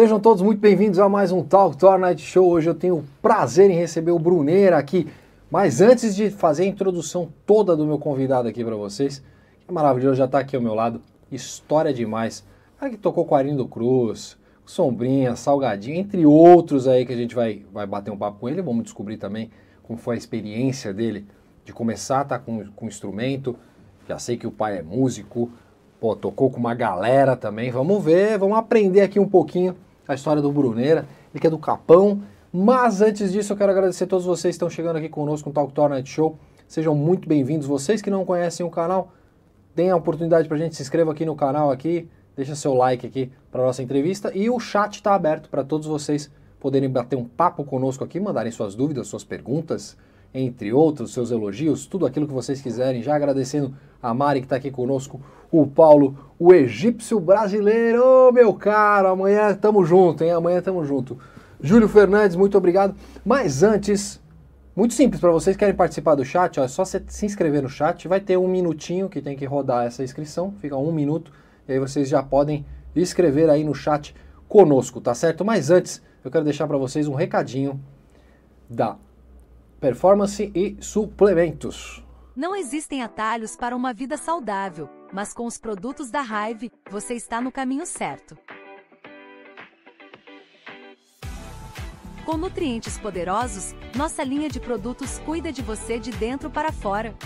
Sejam todos muito bem-vindos a mais um Talk Tour Night Show. Hoje eu tenho o prazer em receber o Bruneira aqui. Mas antes de fazer a introdução toda do meu convidado aqui para vocês, que maravilhoso, já está aqui ao meu lado, história demais. Cara que tocou com Arindo Cruz, Sombrinha, Salgadinho, entre outros aí que a gente vai, vai bater um papo com ele. Vamos descobrir também como foi a experiência dele de começar a tá com, com instrumento. Já sei que o pai é músico, Pô, tocou com uma galera também. Vamos ver, vamos aprender aqui um pouquinho a história do Bruneira. Ele que é do Capão. Mas antes disso, eu quero agradecer a todos vocês que estão chegando aqui conosco no Talk Tour Night Show. Sejam muito bem-vindos. Vocês que não conhecem o canal, deem a oportunidade para a gente se inscreva aqui no canal aqui, deixa seu like aqui para nossa entrevista e o chat está aberto para todos vocês poderem bater um papo conosco aqui, mandarem suas dúvidas, suas perguntas, entre outros, seus elogios, tudo aquilo que vocês quiserem. Já agradecendo a Mari que está aqui conosco, o Paulo, o egípcio brasileiro, oh, meu caro, amanhã tamo junto, hein? Amanhã tamo junto. Júlio Fernandes, muito obrigado. Mas antes, muito simples, para vocês que querem participar do chat, ó, é só se inscrever no chat, vai ter um minutinho que tem que rodar essa inscrição, fica um minuto, e aí vocês já podem escrever aí no chat conosco, tá certo? Mas antes, eu quero deixar para vocês um recadinho da Performance e Suplementos. Não existem atalhos para uma vida saudável, mas com os produtos da Hive, você está no caminho certo. Com nutrientes poderosos, nossa linha de produtos cuida de você de dentro para fora.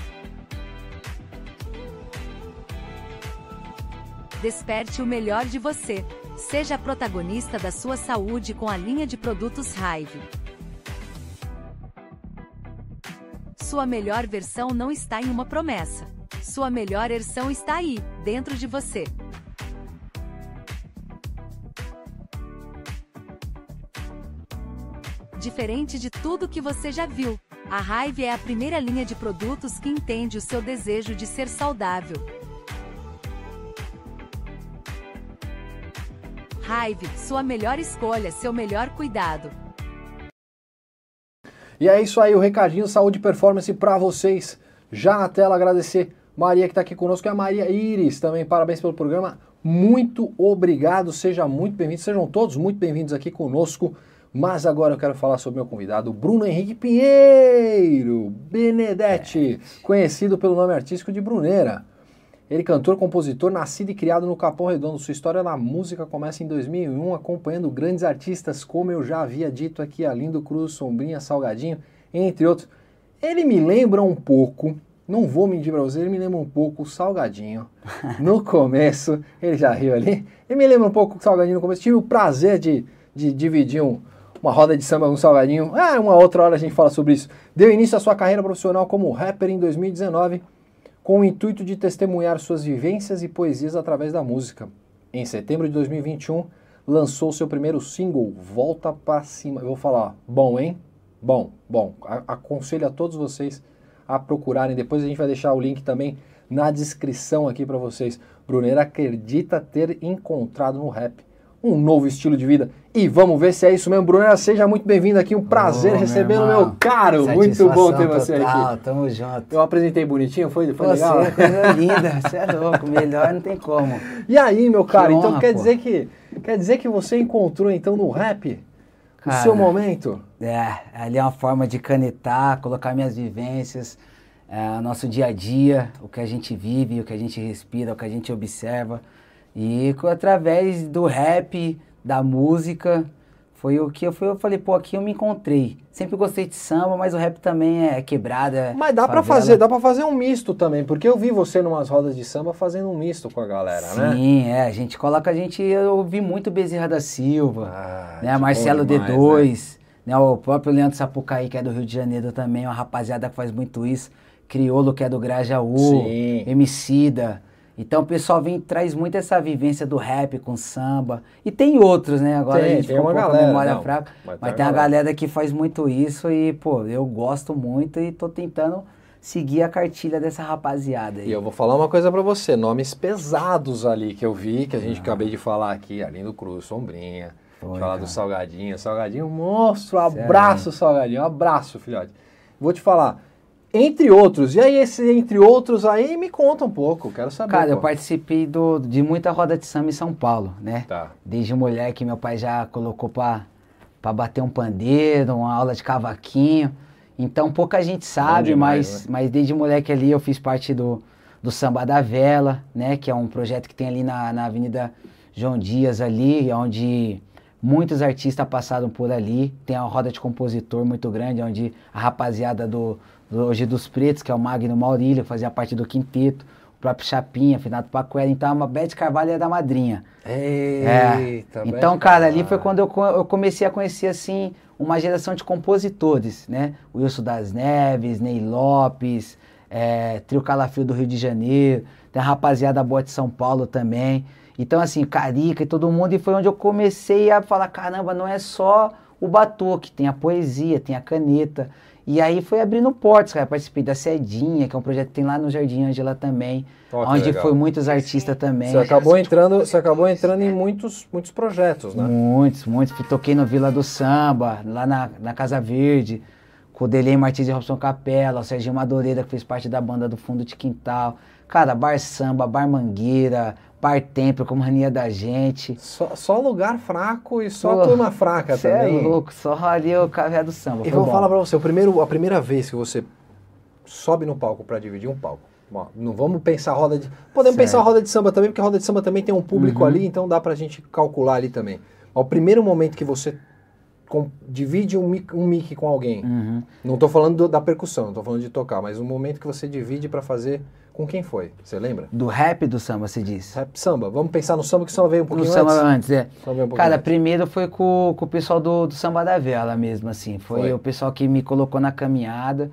Desperte o melhor de você. Seja protagonista da sua saúde com a linha de produtos Hive. Sua melhor versão não está em uma promessa. Sua melhor versão está aí, dentro de você. Diferente de tudo que você já viu, a Hive é a primeira linha de produtos que entende o seu desejo de ser saudável. Hive, sua melhor escolha, seu melhor cuidado. E é isso aí, o recadinho saúde e performance para vocês. Já na tela agradecer Maria que está aqui conosco e a Maria Iris também. Parabéns pelo programa. Muito obrigado, seja muito bem-vindo. Sejam todos muito bem-vindos aqui conosco. Mas agora eu quero falar sobre meu convidado, Bruno Henrique Pinheiro Benedetti, conhecido pelo nome artístico de Bruneira. Ele cantor, compositor, nascido e criado no Capão Redondo. Sua história na música começa em 2001, acompanhando grandes artistas, como eu já havia dito aqui, Alindo Cruz, Sombrinha, Salgadinho, entre outros. Ele me lembra um pouco, não vou mentir pra você, ele me lembra um pouco o Salgadinho. No começo, ele já riu ali, ele me lembra um pouco o Salgadinho no começo. Tive o prazer de, de dividir um, uma roda de samba com o Salgadinho. Ah, uma outra hora a gente fala sobre isso. Deu início à sua carreira profissional como rapper em 2019 com o intuito de testemunhar suas vivências e poesias através da música. Em setembro de 2021, lançou seu primeiro single, Volta para Cima. Eu vou falar, bom, hein? Bom, bom. aconselho a todos vocês a procurarem. Depois a gente vai deixar o link também na descrição aqui para vocês. Bruneira acredita ter encontrado no rap um novo estilo de vida. E vamos ver se é isso mesmo, Brunera. Seja muito bem-vindo aqui. Um prazer oh, recebê-lo, meu, meu, caro. Muito bom ter você total, aqui. Tamo junto. Eu apresentei bonitinho, foi, foi você, legal? coisa linda. Você é louco. Melhor não tem como. E aí, meu caro? Que então honra, quer dizer que quer dizer que você encontrou então no rap Cara, o seu momento? É, ali é uma forma de canetar, colocar minhas vivências, é, nosso dia a dia, o que a gente vive, o que a gente respira, o que a gente observa. E através do rap, da música, foi o que eu, fui, eu falei, pô, aqui eu me encontrei. Sempre gostei de samba, mas o rap também é quebrada. Mas dá para fazer, dá para fazer um misto também, porque eu vi você numas rodas de samba fazendo um misto com a galera, Sim, né? Sim, é, a gente coloca a gente, eu ouvi muito Bezerra da Silva, ah, né, Marcelo demais, D2, né? né? o próprio Leandro Sapucaí, que é do Rio de Janeiro também, uma rapaziada que faz muito isso. Criolo, que é do Grajaú, Sim. Emicida, então o pessoal vem traz muito essa vivência do rap com samba. E tem outros, né? Agora tem, a gente tem uma galera, memória não, fraca. Mas, mas tem a galera que faz muito isso e, pô, eu gosto muito e tô tentando seguir a cartilha dessa rapaziada aí. E eu vou falar uma coisa para você, nomes pesados ali que eu vi, que a gente ah. acabei de falar aqui, Alindo Cruz, Sombrinha, Foi, falar cara. do Salgadinho, Salgadinho, monstro, abraço Salgadinho, abraço, filhote. Vou te falar, Entre outros. E aí, esse entre outros aí, me conta um pouco, quero saber. Cara, eu pô. participei do, de muita roda de samba em São Paulo, né? Tá. Desde moleque, meu pai já colocou pra, pra bater um pandeiro, uma aula de cavaquinho. Então pouca gente sabe, demais, mas, né? mas desde moleque ali eu fiz parte do, do Samba da Vela, né? Que é um projeto que tem ali na, na Avenida João Dias ali, onde muitos artistas passaram por ali. Tem uma roda de compositor muito grande, onde a rapaziada do Hoje dos Pretos, que é o Magno Maurílio, que fazia parte do quinteto, o próprio Chapinha, Finato Pacuera, então a Beth Carvalho é da madrinha. É. Eita, Então, Beth cara, ali foi quando eu, eu comecei a conhecer, assim, uma geração de compositores, né? Wilson das Neves, Ney Lopes, é, Trio Calafrio do Rio de Janeiro, tem a rapaziada boa de São Paulo também. Então, assim, Carica e todo mundo, e foi onde eu comecei a falar, caramba, não é só o batuque, tem a poesia, tem a caneta. E aí foi abrindo portas, cara. Participei da Cedinha, que é um projeto que tem lá no Jardim Ângela também, que onde legal. foi muitos artistas também. Você acabou entrando, você acabou entrando em muitos, muitos projetos, né? Muitos, muitos. Toquei no Vila do Samba, lá na, na Casa Verde, com o Delei Martins e Robson Capela, o Serginho Madureira, que fez parte da banda do Fundo de Quintal. Cara, Bar Samba, Bar Mangueira, Bar Templo, Companhia da Gente. Só, só lugar fraco e só Pô, turma fraca Cê também. é louco, só ali o caviar do samba. E vou bom. falar pra você, o primeiro, a primeira vez que você sobe no palco pra dividir um palco. Ó, não vamos pensar roda de. Podemos Certo. pensar roda de samba também, porque roda de samba também tem um público Uhum. ali, então dá pra gente calcular ali também. Mas o primeiro momento que você com- divide um mic, um mic com alguém, Uhum. não tô falando do- da percussão, não tô falando de tocar, mas o momento que você divide pra fazer com quem foi? Você lembra? Do rap do samba, você disse? Rap samba. Vamos pensar no samba que o samba veio um No pouquinho samba antes. antes, é. Um pouquinho Cara, antes. primeiro foi com, com o pessoal do, do Samba da Vela mesmo, assim. Foi, Foi. o pessoal que me colocou na caminhada.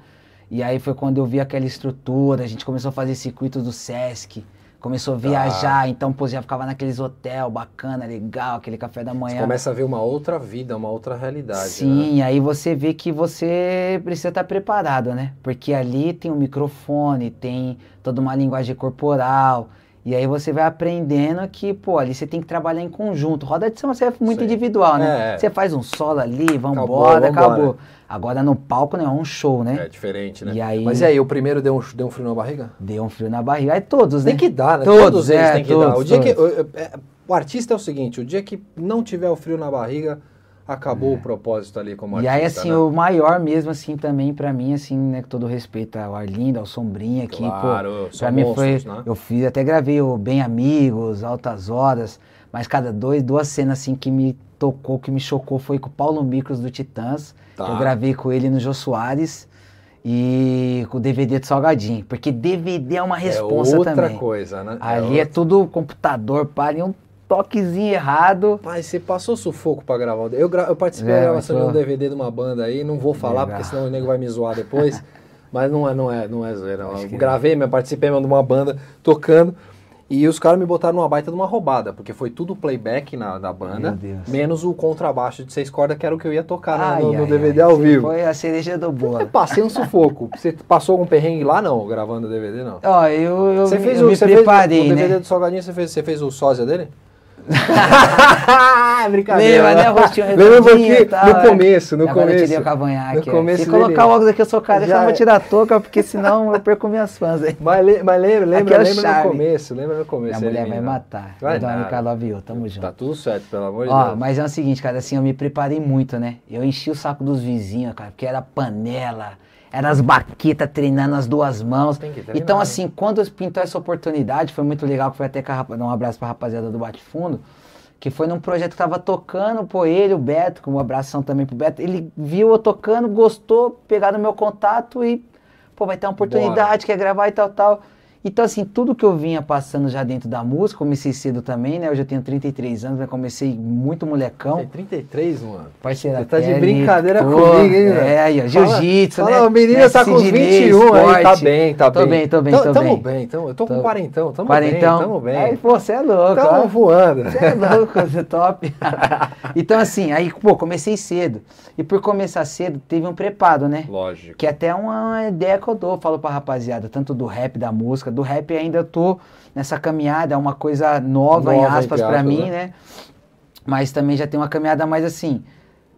E aí foi quando eu vi aquela estrutura, a gente começou a fazer circuitos do Sesc. Começou a Tá. viajar, então, pô, já ficava naqueles hotel bacana, legal, aquele café da Você manhã. começa a ver uma outra vida, uma outra realidade. né? Sim, aí você vê que você precisa estar preparado, né? Porque ali tem um microfone, tem toda uma linguagem corporal. E aí você vai aprendendo que, pô, ali você tem que trabalhar em conjunto. Roda de samba você é muito Sim. individual, É, né? é. Você faz um solo ali, Acabou, vambora, vambora. acabou. Agora no palco não é um show, né? É diferente, né? E aí- Mas e aí, o primeiro deu um, deu um frio na barriga? Deu um frio na barriga. Aí todos, né? Tem que dar, né? Todos, eles é, têm que dar. O, todos, dia que, todos. o, é, o artista é o seguinte, o dia que não tiver o frio na barriga, acabou o propósito ali como É. E artista. aí, assim, né? o maior mesmo, assim, também, pra mim, assim, né, com todo respeito ao Arlindo, ao Sombrinha aqui, Claro, pô, pra mim foi, monstros, né? eu fiz, até gravei o Bem Amigos, Altas Horas, mas cada dois, duas cenas, assim, que me tocou, que me chocou, foi com o Paulo Micros do Titãs, Tá. que eu gravei com ele no Jô Soares, e com o DVD do Salgadinho, porque DVD é uma responsa é outra também. coisa, né? Ali é outra. tudo computador, para e um toquezinho errado, Mas você passou sufoco pra gravar o DVD. Eu, gra- eu participei É, da gravação de um DVD de uma banda aí, não vou falar, Legal. porque senão o nego vai me zoar depois. mas não é, não é, não é zoeira. Eu gravei, mas participei mesmo de uma banda tocando. E os caras me botaram numa baita de uma roubada, porque foi tudo playback na, da banda, menos o contrabaixo de seis cordas, que era o que eu ia tocar no- Ai, no, no ai, DVD ai, ao vivo. Foi a cereja do Eu bolo. passei um sufoco. Você passou algum perrengue lá, não, gravando o DVD, não? Ó, eu, eu, Você fez eu o, me você preparei, fez, o DVD né? do Salgadinho, você fez, você fez o sósia dele? Lembra, né? Rostinho redondinho e tal, no é. começo, no Agora eu tirei começo. o cavanhaque. No é. começo Se colocar óculos aqui, eu sou cara, Já eu não vou é. tirar a touca, porque senão eu perco minhas fãs aí. Mas, le- mas lembra, lembra, é lembra no começo, lembra no começo. Minha mulher vai matar. Vai Love You, tamo junto. Tá tudo certo, pelo amor de Deus. mas é o seguinte, cara, assim, eu me preparei muito, né? Eu enchi o saco dos vizinhos, cara, porque era panela, era as baquetas treinando as duas mãos. Treinar, Então, né? assim, quando pintou essa oportunidade, foi muito legal, que foi até a dar um abraço pra rapaziada do Bate Fundo, que foi num projeto que tava tocando, pô, ele, o Beto, com um abração também pro Beto, ele viu eu tocando, gostou, pegaram meu contato e, pô, vai ter uma oportunidade, quer gravar e tal, tal. Então, assim, tudo que eu vinha passando já dentro da música, comecei cedo também, né? Hoje eu tenho 33 anos, mas comecei muito molecão. Tem 33, mano. Parceira, Você tá de brincadeira comigo, hein, velho? É, aí, ó, jiu-jitsu, né? O menino Mestre tá com Sidney, 21 aí, tá esporte. bem, tá Tô bem. bem, tô bem, tô tamo bem. bem. tamo- eu tô com Tô- quarentão, tamo Quarentão. bem, tamo bem. Aí, pô, você é louco, Tamo ó. voando. Você é louco, você é top. então, assim, aí, pô, comecei cedo. E por começar cedo, teve um preparo, né? Lógico. Que é até uma ideia que eu dou, falo pra rapaziada, tanto do rap, da música. Do rap ainda tô nessa caminhada, é uma coisa nova, em Nova, aspas, pra aspas, mim, né? né? Mas também já tem uma caminhada mais assim.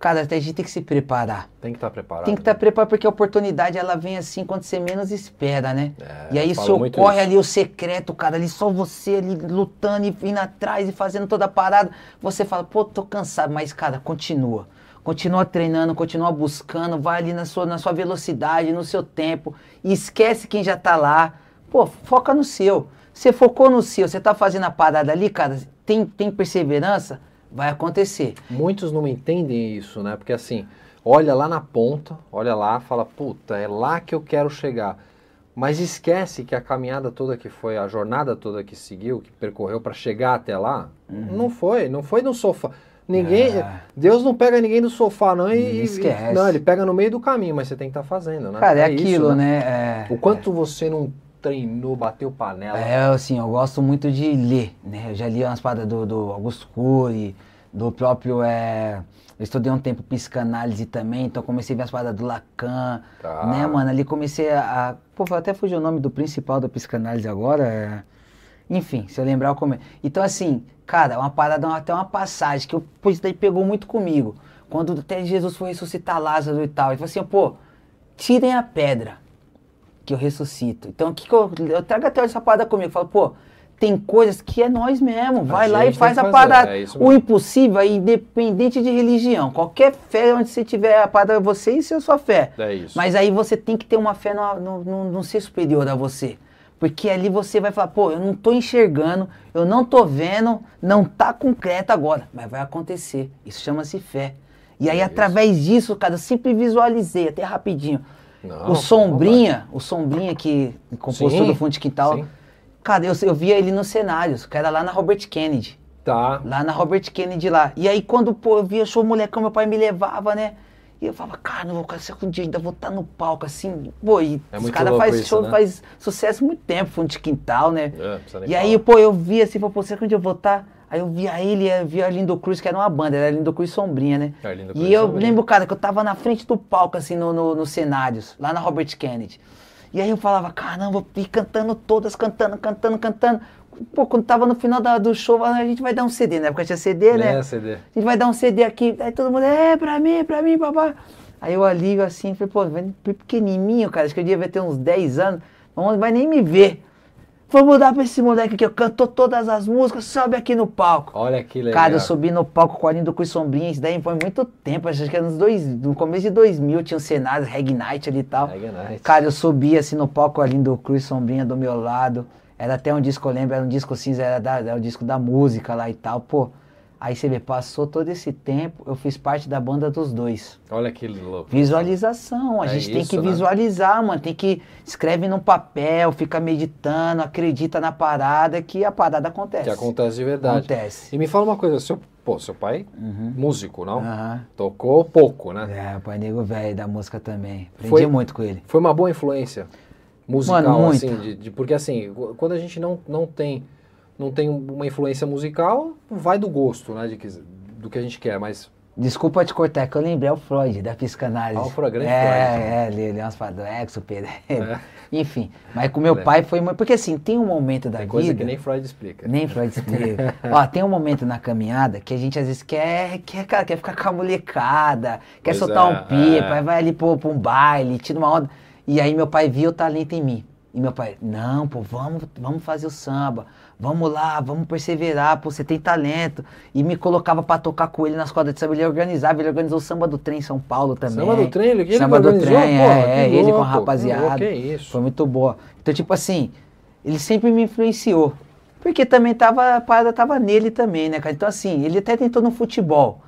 Cara, até a gente tem que se preparar. Tem que estar preparado. Tem que estar preparado porque a oportunidade ela vem assim quando você menos espera, né? É, e aí eu se falo muito ocorre isso. ali o secreto, cara, ali só você ali lutando e indo atrás e fazendo toda a parada. Você fala, pô, tô cansado, mas cara, continua. Continua treinando, continua buscando, vai ali na sua, na sua velocidade, no seu tempo. E esquece quem já tá lá. Pô, foca no seu. Você focou no seu, você tá fazendo a parada ali, cara, tem, tem perseverança, vai acontecer. Muitos não entendem isso, né? Porque assim, olha lá na ponta, olha lá, fala, puta, é lá que eu quero chegar. Mas esquece que a caminhada toda que foi, a jornada toda que seguiu, que percorreu para chegar até lá, não foi, não foi no sofá. Ninguém, Uhum. Ah. Deus não pega ninguém do sofá não e Esquece. não, ele pega no meio do caminho, mas você tem que estar fazendo, né? Cara, é, isso, aquilo, né? É, O quanto você não treinou, bateu panela. É, assim, eu gosto muito de ler, né? Eu já li umas paradas do, do Augusto Cury, do próprio. É, eu estudei um tempo psicanálise também, então comecei a ver as paradas do Lacan, Tá. né, mano? Ali comecei a. pô, até fugiu o nome do principal da psicanálise agora. é, Enfim, se eu lembrar, eu come... Então, assim, cara, uma parada, até uma passagem que eu, pô, isso daí pegou muito comigo. Quando até Jesus foi ressuscitar Lázaro e tal. Ele falou assim, pô, tirem a pedra que eu ressuscito. Então, o que, que eu, eu trago até essa parada comigo. Eu falo, pô, tem coisas que é nós mesmo. Vai lá e faz a parada. é o impossível é independente de religião. Qualquer fé onde você tiver a parada é você e a sua fé. É isso. Mas aí você tem que ter uma fé no, no, no- no ser superior a você. Porque ali você vai falar, pô, eu não tô enxergando, eu não tô vendo, não tá concreto agora. Mas vai acontecer. Isso chama-se fé. E aí, É através disso, cara, eu sempre visualizei, até rapidinho. Não, o Sombrinha, o Sombrinha que compostou Sim, do Fundo de Quintal, sim. cara, eu, eu via ele nos cenários, que era lá na Robert Kennedy. Tá. Lá na Robert Kennedy lá. E aí quando, pô, eu via show molecão, meu pai me levava, né? E eu falava, cara, não vou será que um dia ainda vou estar no palco assim? Pô, e É os caras fazem show, né? faz sucesso há muito tempo, fundo de quintal, né? É, e aí, falar. pô, eu via assim, pô, será que um dia eu vou estar? Aí eu via ele, eu via a Lindo Cruz, que era uma banda, era Lindo Cruz Sombrinha, né? É, Cruz e eu Sombrinha. lembro, cara, que eu tava na frente do palco, assim, no, no, nos cenários, lá na Robert Kennedy. E aí eu falava, caramba, e cantando todas, cantando, cantando, cantando. Pô, quando tava no final da- do show, a gente vai dar um CD, na época tinha CD, né? É, CD. A gente vai dar um CD aqui. Aí todo mundo, é, pra mim, pra mim, papai. Aí eu ali, assim, falei, pô, pequenininho, cara, acho que eu devia ter uns 10 anos, não vai nem me ver. Vamos dar pra esse moleque que cantou todas as músicas, sobe aqui no palco. Olha que legal. Cara, eu subi no palco com a Linda Cruz Sombrinha, isso daí foi muito tempo, acho que era nos dois, no começo de 2000, tinha um cenário, Reg Night ali e tal. Reggae Night. Cara, eu subi assim no palco com a Linda Cruz Sombrinha do meu lado, era até um disco, eu lembro, era um disco cinza, era, da, era um disco da música lá e tal, pô. Aí você vê, passou todo esse tempo, eu fiz parte da banda dos dois. Olha que louco. Visualização, a É gente tem isso, que né? visualizar, mano. Tem que escreve num papel, fica meditando, acredita na parada que a parada acontece. Que acontece de verdade. Acontece. E me fala uma coisa, seu, pô, seu pai, músico, não? Aham. Tocou pouco, né? É, o pai nego velho da música também. Aprendi Foi- muito com ele. Foi uma boa influência musical, Mano, assim, de, de- porque assim, quando a gente não, não tem não tem uma influência musical, vai do gosto, né, de que, do que a gente quer, mas Desculpa te cortar, é que eu lembrei é o Freud, da psicanálise. Ah, o Freud, grande é, Freud. É, ele, é umas paradas do Exo, Pedro. É. Enfim, mas com meu É. pai foi... Porque assim, tem um momento da tem vida... coisa que nem Freud explica. Nem Freud explica. Ó, tem um momento na caminhada que a gente às vezes quer, quer, cara, quer ficar com a molecada, quer Pois soltar é, um pipa, é. vai ali pra um baile, tira uma onda. E aí meu pai viu o talento em mim. E meu pai, não, pô, vamos, vamos fazer o samba, vamos lá, vamos perseverar, pô, você tem talento. E me colocava pra tocar com ele nas quadras de samba, ele organizava, ele organizou o samba do trem em São Paulo também. Samba do trem, ele, ele Samba do organizou, trem, porra, é, é, ele com a louco, rapaziada. louco, Que isso. Foi muito boa. Então, tipo assim, ele sempre me influenciou. Porque também tava, a parada tava nele também, né, cara? Então, assim, ele até tentou no futebol.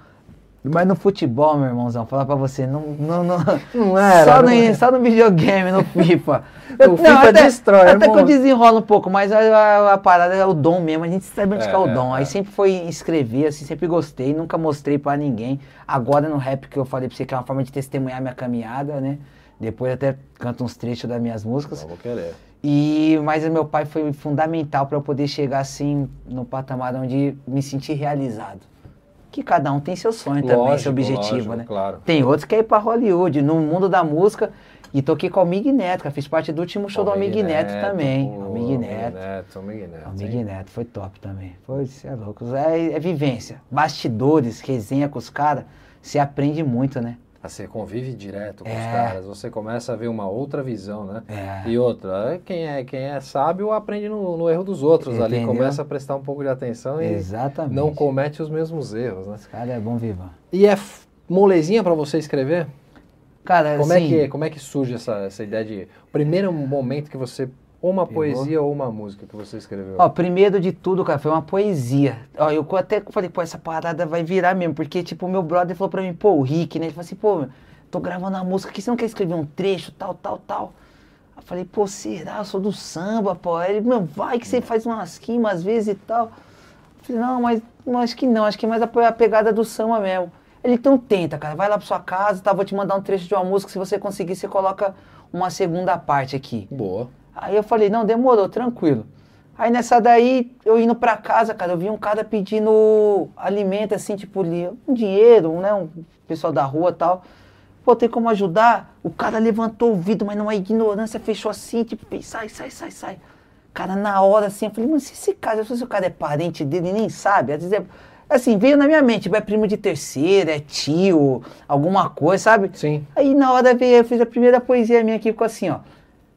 Mas no futebol, meu irmãozão, falar pra você, não. Não, não, Não era, Só, não no, era. só no videogame, no FIFA. O FIFA até, destrói, Até irmão. que eu desenrolo um pouco, mas a, a- a parada é o dom mesmo. A gente sabe onde É, que é o dom. é, Aí é. sempre foi escrever, assim, sempre gostei, nunca mostrei pra ninguém. Agora no rap que eu falei pra você, que é uma forma de testemunhar minha caminhada, né? Depois até canto uns trechos das minhas músicas. Não vou querer. E mas o meu pai foi fundamental para eu poder chegar assim no patamar onde me sentir realizado. Que cada um tem seu sonho também, Lógico, seu objetivo, lógico, né? claro. Tem outros que é ir para Hollywood, no mundo da música. E toquei com o Mig Neto, cara. Fiz parte do último show do Mig Neto, também. pô, O Mig Neto. Neto, Neto. O Neto foi top também. Foi, cê é louco. É, é vivência. Bastidores, resenha com os caras. você aprende muito, né? Você convive direto com os É. caras, você começa a ver uma outra visão, né? É. E outra, quem é, quem é sábio aprende no, no erro dos outros ali, Entendeu? começa a prestar um pouco de atenção e Exatamente. não comete os mesmos erros, né? Esse cara é bom vivan. E é molezinha pra você escrever? Cara, Como assim, é que como é que surge essa, essa ideia de primeiro momento que você ou uma Pegou. poesia ou uma música que você escreveu? Ó, primeiro de tudo, cara, foi uma poesia. Ó, eu até falei, pô, essa parada vai virar mesmo, porque, tipo, o meu brother falou pra mim, pô, o Rick, né? Ele falou assim, pô, tô gravando uma música aqui, você não quer escrever um trecho, tal, tal, tal? Eu falei, pô, será? Eu sou do samba, pô. Ele, meu, vai que você faz umas rimas às vezes e tal. Eu falei, não, mas não, acho que não, acho que é mais a pegada do samba mesmo. Ele, então tenta, cara, vai lá pra sua casa, tá, vou te mandar um trecho de uma música, se você conseguir, você coloca uma segunda parte aqui. Boa. Aí eu falei, não, demorou, tranquilo. Aí nessa daí, eu indo pra casa, cara, eu vi um cara pedindo alimento, assim, tipo, um dinheiro, né, um pessoal da rua e tal. Pô, tem como ajudar? O cara levantou o vidro, mas numa ignorância, fechou assim, tipo, sai, sai, sai, sai. Cara, na hora, assim, eu falei, mas se esse cara, se o cara é parente dele, nem sabe, às vezes é... Assim, veio na minha mente, é primo de terceira, é tio, alguma coisa, sabe? Sim. Aí na hora veio, eu fiz a primeira poesia minha aqui, ficou assim, ó.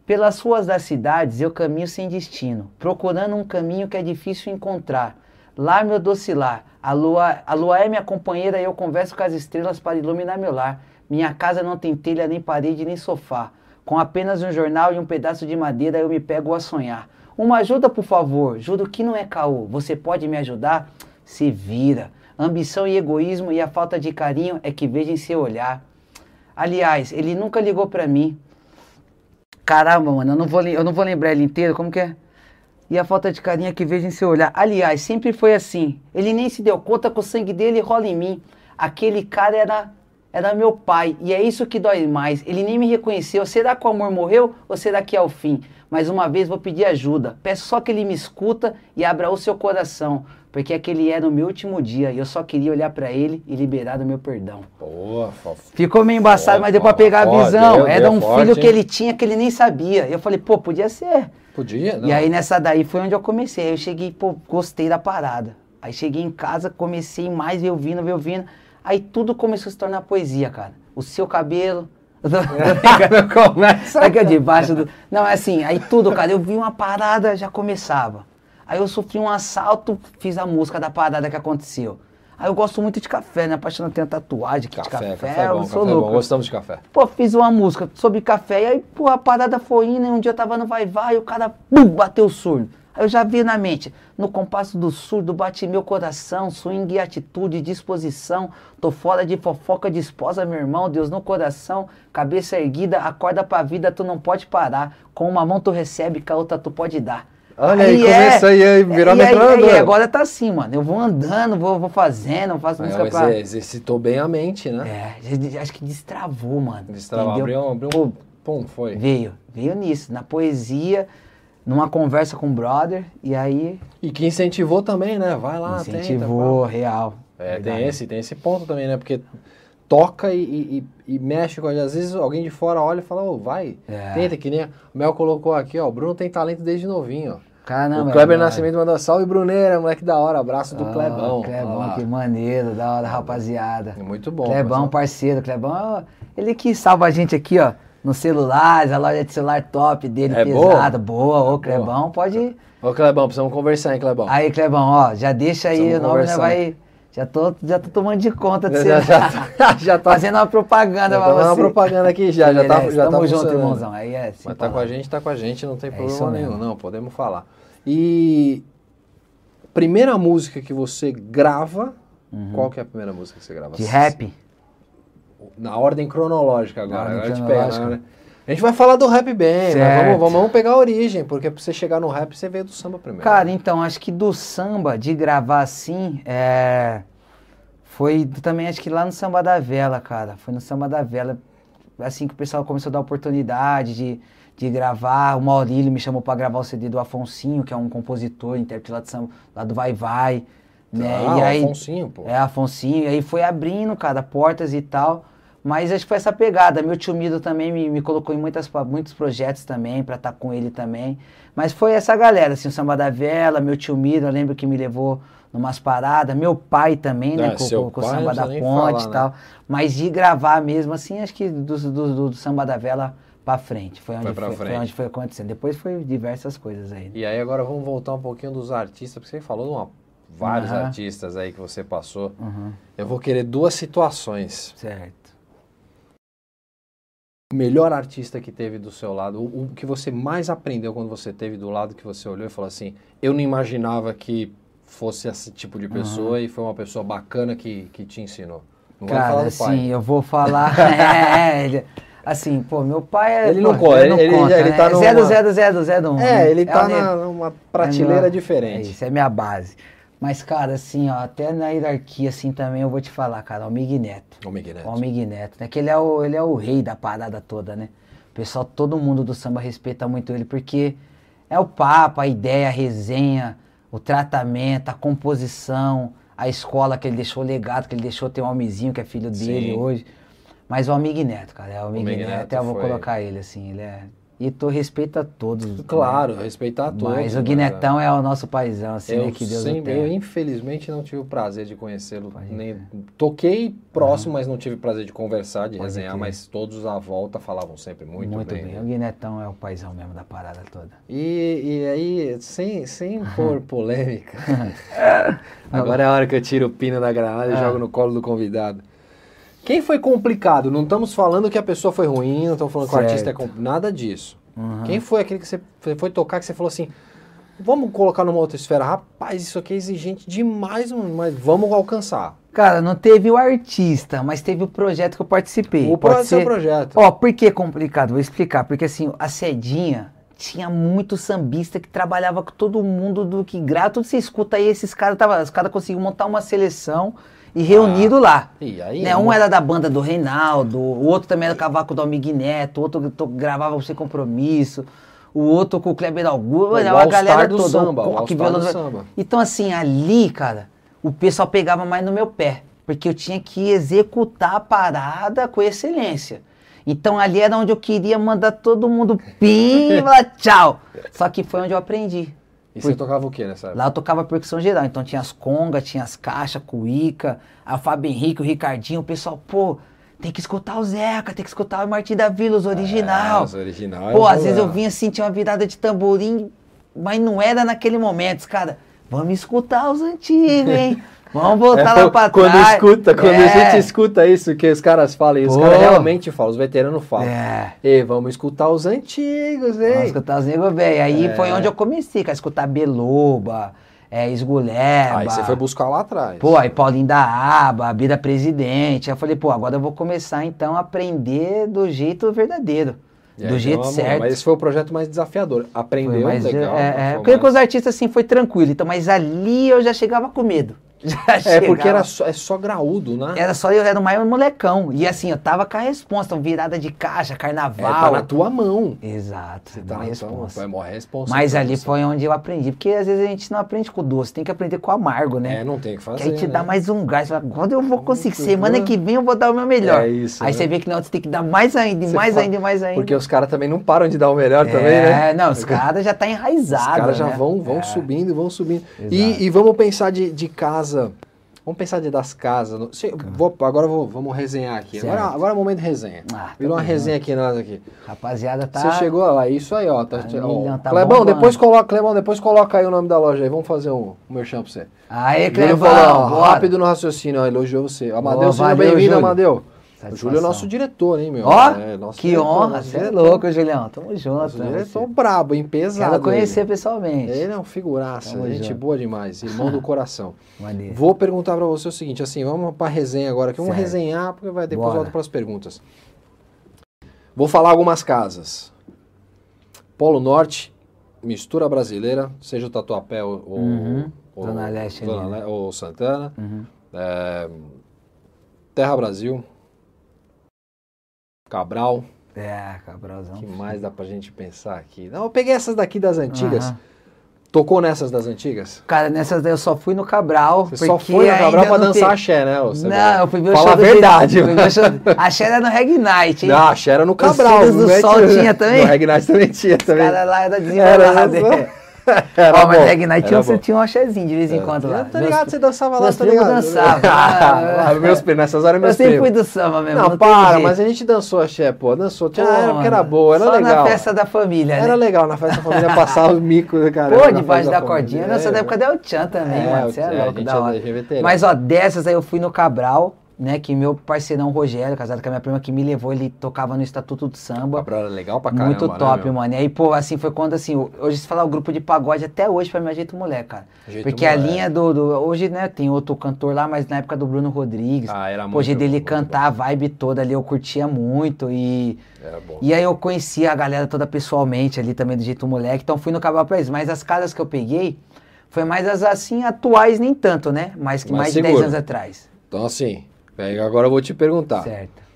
Pelas ruas das cidades eu caminho sem destino, procurando um caminho que é difícil encontrar. Lá meu docilar, a lua, a lua é minha companheira e eu converso com as estrelas para iluminar meu lar. Minha casa não tem telha, nem parede, nem sofá. Com apenas um jornal e um pedaço de madeira eu me pego a sonhar. Uma ajuda, por favor, juro que não é caô. Você pode me ajudar? Se vira. Ambição e egoísmo e a falta de carinho é que vejo em seu olhar. Aliás, ele nunca ligou pra mim. Caramba, mano, eu não vou, eu não vou lembrar ele inteiro, como que é? E a falta de carinho é que vejo em seu olhar. Aliás, sempre foi assim. Ele nem se deu conta que o sangue dele rola em mim. Aquele cara era, era meu pai. E é isso que dói mais. Ele nem me reconheceu. Será que o amor morreu ou será que é o fim? Mais uma vez vou pedir ajuda. Peço só que ele me escuta e abra o seu coração. Porque aquele era o meu último dia. E eu só queria olhar pra ele e liberar do meu perdão. Fofo. Ficou meio embaçado, Ó, mas deu pra ó, pegar a visão. deu, Era deu um forte, filho que ele tinha que ele nem sabia. Eu falei, pô, podia ser. Podia? Não. E aí nessa daí foi onde eu comecei. Aí eu cheguei, pô, gostei da parada. Aí cheguei em casa, comecei mais, veio vindo, veio vindo. Aí tudo começou a se tornar poesia, cara. O seu cabelo. Começa. Aqui debaixo do. Não, é assim, aí tudo, cara. Eu vi uma parada, já começava. Aí eu sofri um assalto, fiz a música da parada que aconteceu. Aí eu gosto muito de café, né? Apaixonado, tenho tatuagem aqui Café, de café, café. é bom, eu sou café é louco. bom. Gostamos de café. Pô, fiz uma música sobre café, e aí, pô, a parada foi indo, e um dia eu tava no vai-vai, e o cara, bum, bateu o surdo. Aí eu já vi na mente, no compasso do surdo bate meu coração, swing e atitude, disposição, tô fora de fofoca de esposa, meu irmão, Deus no coração, cabeça erguida, acorda pra vida, tu não pode parar, com uma mão tu recebe, com a outra tu pode dar. Olha aí, aí, aí, virou e aí, aí, agora tá assim, mano, eu vou andando, vou, vou fazendo, faço música Aí, pra... você exercitou bem a mente, né? É, acho que destravou, mano. Destrava, entendeu? abriu, abriu um... Pum, foi. Veio, veio nisso, na poesia, numa conversa com o brother, e aí E que incentivou também, né? Vai lá, incentivou, real. tenta. É, tem Verdade. esse, tem esse ponto também, né? Porque toca e, e- e- e mexe com a gente. Às vezes alguém de fora olha e fala, ô, vai, É. tenta, que nem o Mel colocou aqui, ó. O Bruno tem talento desde novinho, ó. Caramba, o Kleber é. Nascimento mandou salve, Bruneira, moleque da hora. Abraço do Ah, Clebão. Clebão, lá. que maneiro, da hora, rapaziada. Muito bom. Clebão, mas- parceiro, Clebão, ó, ele que salva a gente aqui, ó, nos celulares, a loja de celular top dele, É pesada, boa? boa, ô, É Clebão, pode... Ô, Clebão, precisamos conversar, hein, Clebão? Aí, Clebão, ó, já deixa aí o nome, né, vai... Já tô, já tô tomando de conta de Já- você. já tá- já tá- Fazendo uma propaganda Já pra tá você. uma propaganda aqui já, já tá, já tá Tamo junto, funcionando. irmãozão. Aí é assim, Mas tá com a gente, tá com a gente, não tem É problema nenhum, não, podemos falar. E primeira música que você grava, qual que é a primeira música que você grava? Uhum. De rap? Na ordem cronológica agora, ordem agora te pega, né? A gente vai falar do rap bem, mas vamos, vamos pegar a origem, porque pra você chegar no rap, você veio do samba primeiro. Cara, então, acho que do samba, de gravar assim, é... Foi também, acho que lá no Samba da Vela, cara. Foi no Samba da Vela, assim que o pessoal começou a dar oportunidade de, de gravar. O Maurílio me chamou pra gravar o CD do Afonsinho, que é um compositor, intérprete lá, de samba, lá do Vai Vai. Né? Ah, e aí, Afonsinho, pô. É, Afonsinho. E aí foi abrindo, cara, portas e tal. Mas acho que foi essa pegada. Meu tio Mido também me, me colocou em muitas, muitos projetos também, pra estar com ele também. Mas foi essa galera, assim, o Samba da Vela, meu tio Mido, eu lembro que me levou numas paradas. Meu pai também, né? É, Com, com- o samba da ponte falar, e né? tal. Mas de gravar mesmo, assim, acho que do, do, do- do samba da vela pra frente. Foi onde Foi foi, pra foi frente. onde foi acontecendo. Depois foi diversas coisas aí. né? E aí agora vamos voltar um pouquinho dos artistas, porque você falou de uma- vários Aham. artistas aí que você passou. Uhum, Eu vou querer duas situações. certo. O melhor artista que teve do seu lado, o, o que você mais aprendeu quando você teve do lado que você olhou e falou assim, eu não imaginava que fosse esse tipo de pessoa e foi uma pessoa bacana que, que te ensinou. Não Cara, assim, eu vou falar. é, ele- assim, pô, meu pai é. Ele não pô, conta, ele- ele- ele né? tá Zé do Zé do Zé do Zé do um, É, ele tá o ne- na, numa prateleira É É diferente. isso, é minha base. Mas, cara, assim, ó, até na hierarquia, assim, também eu vou te falar, cara, o Mig Neto. O Miguel Neto. O Mig Neto, né? Que ele é o, ele é o rei da parada toda, né? O pessoal, todo mundo do samba respeita muito ele, porque é o papo, a ideia, a resenha, o tratamento, a composição, a escola que ele deixou, o legado que ele deixou, tem o Almizinho, que é filho dele Sim. hoje. Mas o Amig Neto, cara, é o Amig Mig Neto, Neto eu vou foi- colocar ele, assim, ele é... E tu respeita todos. Claro, né? respeitar todos. Mas o né? Guinetão é o nosso paizão, assim, eu né? Que Deus sempre, eu infelizmente não tive o prazer de conhecê-lo. Nem toquei próximo, mas não tive o prazer de conversar, de Pode resenhar. crer. Mas todos à volta falavam sempre muito, Muito, bem. bem. né? O Guinetão é o paizão mesmo da parada toda. E, e aí, sem, sem pôr polêmica, agora é a hora que eu tiro o pino da granada e Ah. jogo no colo do convidado. Quem foi complicado? Não estamos falando que a pessoa foi ruim, não estamos falando que o Certo. artista é complicado. Nada disso. Uhum. Quem foi aquele que você foi tocar que você falou assim, vamos colocar numa outra esfera? Rapaz, isso aqui é exigente demais, mas vamos alcançar. Cara, não teve o artista, mas teve o projeto que eu participei. O Pode seu ser- projeto. Ó, por que complicado? Vou explicar. Porque assim, a Cedinha tinha muito sambista que trabalhava com todo mundo do que grava. Tudo você escuta aí, esses caras tava, os caras conseguiram montar uma seleção e reunido lá. E aí, Né, um amor? era da banda do Reinaldo, o outro também era do cavaco do Almig Neto, o outro gravava Sem Compromisso, o outro com o Kleber Augusto, O era All uma galera do toda. samba, o Star violão- do samba. Então assim, ali, cara, o pessoal pegava mais no meu pé, porque eu tinha que executar a parada com excelência. Então ali era onde eu queria mandar todo mundo pim falar tchau. Só que foi onde eu aprendi. E você tocava o que nessa época? Lá eu tocava percussão geral, então tinha as congas, tinha as caixas, cuíca, a Fábio Henrique, o Ricardinho, o pessoal, pô, tem que escutar o Zeca, tem que escutar o Martim da Vila, os original. É, os originais, Pô, às não vezes eu vinha assim, tinha uma virada de tamborim, mas não era naquele momento, cara, vamos escutar os antigos, hein? Vamos voltar É, lá pra quando trás. escuta, quando a É. gente escuta isso que os caras falam, e os caras realmente falam, os veteranos falam. É. Ei, vamos escutar os antigos, hein? Vamos escutar os negros velho. Aí É. foi onde eu comecei, cara, escutar Beloba, é, Esguleba. Aí você foi buscar lá atrás. Pô, aí Paulinho da Aba, Bira Presidente. Aí eu falei, pô, agora eu vou começar então a aprender do jeito verdadeiro. E do jeito uma- certo. Mas esse foi o projeto mais desafiador. Aprendeu, Foi mais- legal. é, é, foi porque mais- com os artistas assim foi tranquilo, então, mas ali eu já chegava com medo. Já É, porque era só, é só graúdo, né? Era só eu, era o maior molecão. E assim, eu tava com a resposta, então, virada de caixa, É, carnaval. tá na tua mão. Exato, Você é tá na tua resposta. É mó responsa. Mas pra ali você. foi onde eu aprendi, porque às vezes a gente não aprende com doce, tem que aprender com amargo, né? É, não tem o que fazer. Que aí te né? dá mais um gás. Fala, Quando eu vou conseguir? Muito Semana bom. que vem eu vou dar o meu melhor. É isso, Aí né? você vê que não, você tem que dar mais ainda, e Você mais fala- ainda, e mais ainda. Porque os caras também não param de dar o melhor é, também, né? não, os caras já tá enraizado. Os caras já né? vão, vão É. subindo, vão subindo. E, e vamos pensar de, de casa. Vamos pensar de das casas. No- se- vou- agora vou- vamos resenhar aqui. Agora, Certo. agora é o momento de resenha. Ah, Virou uma resenha aqui nós aqui. Rapaziada, tá. Você chegou lá, isso aí, ó. Tá, Tá ó, tá Clebão, depois coloca, Clebão, depois coloca aí o nome da loja aí. Vamos fazer um, um merchan pra você. Aê, Clebão, falou, ó, rápido no raciocínio, ó, elogiou você. Amadeu, Boa, seja bem-vindo, Júlio. Amadeu. O Satisfação. Júlio é nosso diretor, hein, meu? Ó, É, que diretor, honra, você é louco, Julião. Tamo junto. Nosso né, diretor você. brabo, hein? Pesado. Quero conhecer ele. pessoalmente. Ele é um figuraça, Tamo gente junto. boa demais, irmão do coração. Maneiro. Vou perguntar pra você o seguinte, assim, vamos pra resenha agora, que vamos Certo. resenhar, porque vai depois Bora. volto pras perguntas. Vou falar algumas casas. Polo Norte, mistura brasileira, seja o Tatuapé ou, Uhum. ou- Zona Leste Zona né? Ou Santana. Uhum. É, Terra Brasil. Cabral. É, cabralzão. O que mais dá pra gente pensar aqui? Não, eu peguei essas daqui das antigas. Aham. Tocou nessas das antigas? Cara, nessas daí eu só fui no Cabral. Você só foi no Cabral pra dançar tem- axé, né? Cebola? Não, eu fui ver o Fala show a do verdade. Fui ver o show... A Xé era no Reg Night, hein? Não, a axé era no Cabral. Filhos do é Sol tinha também? No Reg Night também tinha Os também. caras lá Era desenrolado. só- Era Ó, mas Reg Night era tinha, bom. tinha um axézinho de vez em quando lá. Eu tô Meus- ligado, você dançava lá, meus tô ligado. dançavam. Ah, meus primos, nessas horas Eu meus sempre fui do samba mesmo. Não, tem para, mas a gente dançou axé, pô, dançou. Tinha Pô, uma época que era boa, era só legal. na festa da família, né? Era legal, na festa da família passar os micos, né, cara? Pô, debaixo festa da cordinha. Nossa, É, da época da El Chan também, É, mano. Você é é, louco, da é- hora. é. Mas, ó, dessas aí eu fui no Cabral, né? Que meu parceirão Rogério, casado com a minha prima que me levou, ele tocava no Estatuto do Samba. Cabral legal pra caramba, Muito né, top, meu? mano. E aí, pô, assim, foi quando, assim, hoje se falar o grupo de pagode, até hoje, pra mim, é jeito moleque, cara. Jeito Porque a linha do, do- Hoje, né, tem outro cantor lá, mas na época do Bruno Rodrigues. Ah, era muito- jeito dele muito cantar a vibe toda ali, eu curtia muito. E. Era bom. E aí eu conhecia a galera toda pessoalmente ali também, do jeito moleque. Então fui no Cabral pra eles. Mas as casas que eu peguei, foi mais as assim, atuais, nem tanto, né? Mas que Mais mais de 10 seguro. anos atrás. Então, assim, pega, agora eu vou te perguntar. Certo.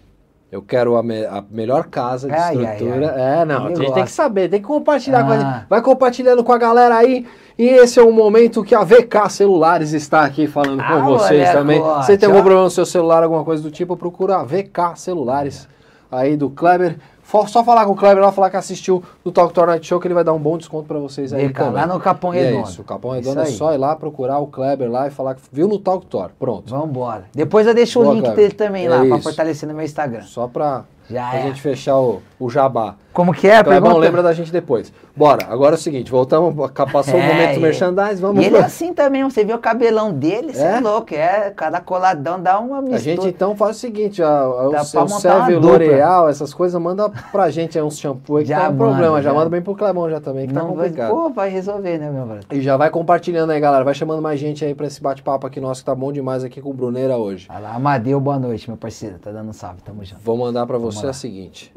Eu quero a, me- a melhor casa de Ai, ai, estrutura. ai. É, não, a gente tem que saber, tem que compartilhar com a Ah. gente. Vai compartilhando com a galera aí. E esse é o momento que a VK Celulares está aqui falando Ah, com vocês também. ó, Você tem algum problema no seu celular, alguma coisa do tipo, procura a VK Celulares aí do Kleber. Fo- Só falar com o Kleber lá, falar que assistiu do Talk Tour Night Show, que ele vai dar um bom desconto pra vocês aí também. lá no Capão é Redondo. isso, o Capão Redondo é só ir lá procurar o Kleber lá e falar que viu no Talk Tour. Pronto. Vambora. Depois eu deixo Boa, o link Kleber. dele também É lá, pra isso. fortalecer no meu Instagram. Só pra, Já pra é. gente fechar o, o jabá. Como que é? Clebão, Pergunta? lembra da gente depois. Bora, agora é o seguinte, voltamos, passou o É, momento do merchandise, vamos E ele é assim também, você viu o cabelão dele, você É? é? louco, é, cada coladão dá uma A mistura. gente então faz o seguinte, a, a, Dá o montar serve. L'Oreal, essas coisas, manda pra gente aí uns shampoo aí que Já tá um problema. Já já. manda bem pro Clebão já também, que tá Não vai, complicado. pô, vai resolver, né, meu brother? E já vai compartilhando aí, galera. Vai chamando mais gente aí pra esse bate-papo aqui nosso, que tá bom demais aqui com o Bruneira hoje. Vai lá, Amadeu, boa noite, meu parceiro. Tá dando um salve, tamo junto. Vou mandar pra você lá. a seguinte.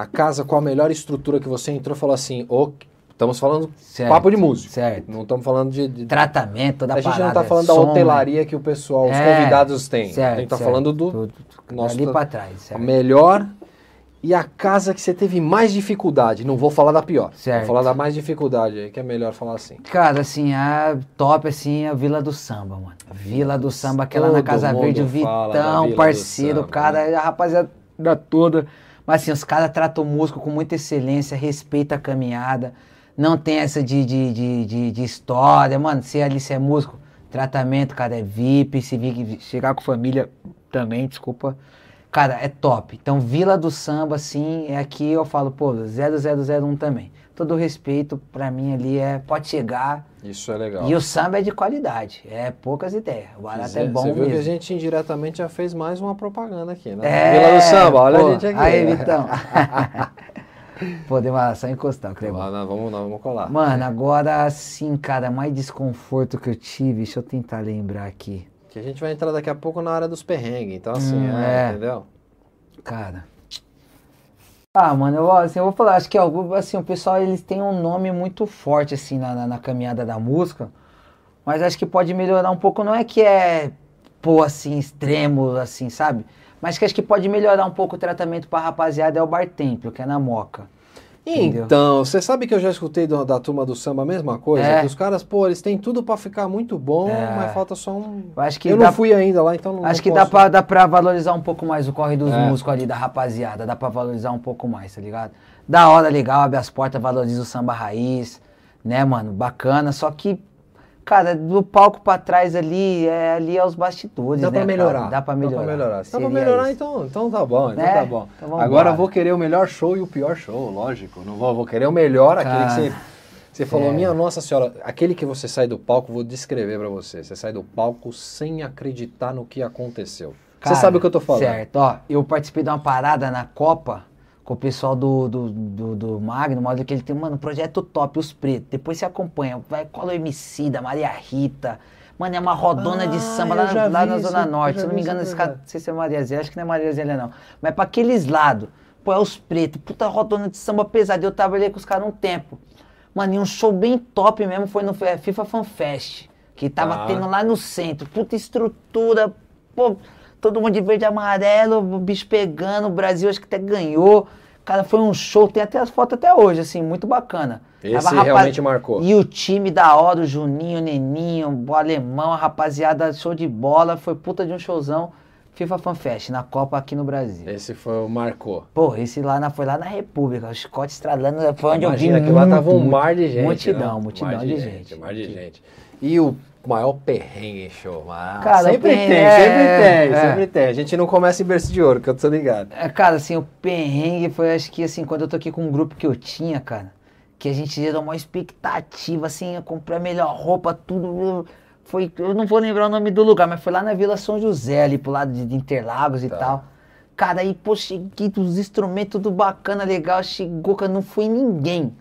A casa com a melhor estrutura que você entrou, falou assim, estamos falando Certo, papo de músico. certo. Não estamos falando de- de, Tratamento, toda A gente não parada, tá falando da hotelaria que o pessoal, os É, convidados têm. certo, a gente tá certo. falando do Tudo, nosso ali pra trás, a certo. melhor e a casa que você teve mais dificuldade. Não vou falar da pior. Certo. Vou falar da mais dificuldade aí, que é melhor falar assim. Cara, assim, a top, assim, a Vila do Samba, mano. Vila do Samba, aquela na Todo Casa Verde, o da Vitão, parceiro, Samba, né? cara, a rapaziada toda. Mas assim, os caras tratam o músico com muita excelência, respeita a caminhada, não tem essa de, de, de, de, de história, mano, se ali se é músico, tratamento, cara, é VIP, se vir chegar com família também, desculpa. Cara, é top. Então, Vila do Samba, assim, é aqui eu falo, pô, 0001 também. Todo respeito, pra mim ali é, pode chegar, Isso é legal. e o samba é de qualidade, é poucas ideias. O barato é bom Você viu mesmo. que a gente indiretamente já fez mais uma propaganda aqui, né? É, Vila do Samba, olha pô, a gente aqui. Aí, Vitão. pô, deu uma só encostar, o Clebão. Lá, vamos, nós vamos colar. Mano, agora sim, cara, mais desconforto que eu tive, deixa eu tentar lembrar aqui. Que a gente vai entrar daqui a pouco na área dos perrengues. Então, assim, Hum, é, é. entendeu? Cara. Ah, mano, eu, assim, eu vou falar, acho que assim, o pessoal eles têm um nome muito forte assim na, na, na caminhada da música, mas acho que pode melhorar um pouco, não é que é pô assim extremo assim, sabe? Mas que acho que pode melhorar um pouco o tratamento pra rapaziada é o Bar Templo, que é na Moca. Entendeu? Então, você sabe que eu já escutei do- da turma do samba a mesma coisa? É. Que os caras, pô, eles têm tudo pra ficar muito bom, É. mas falta só um. Eu acho que eu dá- não fui ainda lá, então não Acho não que posso. dá pra, dá pra valorizar um pouco mais o corre dos É. músicos ali, da rapaziada. Dá pra valorizar um pouco mais, tá ligado? Da hora, legal, abre as portas, valoriza o samba raiz, né, mano? Bacana. Só que, cara, do palco pra trás ali, é, ali é os bastidores, Dá né, pra melhorar. cara? Dá pra melhorar. Dá pra melhorar. Dá pra melhorar, então, então tá bom. Então É, tá bom. então. Agora eu vou querer o melhor show e o pior show, lógico. Não vou, vou querer o melhor, aquele Cara, que você. Você falou, é. minha nossa senhora, aquele que você sai do palco, vou descrever pra você. Você sai do palco sem acreditar no que aconteceu. Cara, você sabe o que eu tô falando. Certo, ó, eu participei de uma parada na Copa com o pessoal do, do, do, do Magno, modo que ele tem, mano, projeto top, os pretos. Depois você acompanha, vai cola o MC da Maria Rita. Mano, é uma rodona de Ah, samba eu lá, já lá na isso, Zona Norte. Se eu não me engano, é esse cara, não sei se é Maria Zélia, acho que não é Maria Zélia, não. Mas pra aqueles lados, pô, é os pretos, puta rodona de samba pesada. Eu trabalhei com os caras um tempo. Mano, e um show bem top mesmo foi no é, FIFA Fan Fest. Que tava Tá. tendo lá no centro. Puta estrutura, pô, todo mundo de verde e amarelo, o bicho pegando, o Brasil acho que até ganhou. Cara, foi um show, tem até as fotos até hoje, assim, muito bacana. Esse Tava rapaz- realmente marcou. E o time da hora, o Juninho, o Neninho, o Alemão, a rapaziada, show de bola, foi puta de um showzão. FIFA Fan Fest, na Copa aqui no Brasil. Esse foi o marcou. Pô, esse lá na, foi lá na República, o Chicote estralando, foi onde Imagina eu vi que lá tava um muito, mar de gente. Multidão, né? multidão mar de, gente. Mar de gente. E o maior perrengue show. Ah, Cara, sempre perrengue- tem, é, sempre tem, é. sempre tem. A gente não começa em berço de ouro, que eu tô ligado. É, Cara, assim, o perrengue foi, acho que, assim, quando eu toquei com um grupo que eu tinha, cara, que a gente gerou uma expectativa, assim, eu comprei a melhor roupa, tudo. Foi, eu não vou lembrar o nome do lugar, mas foi lá na Vila São José, ali pro lado de, Interlagos e Tá. tal. Cara, aí, pô, cheguei, os instrumentos, tudo bacana, legal, chegou, cara, não foi ninguém.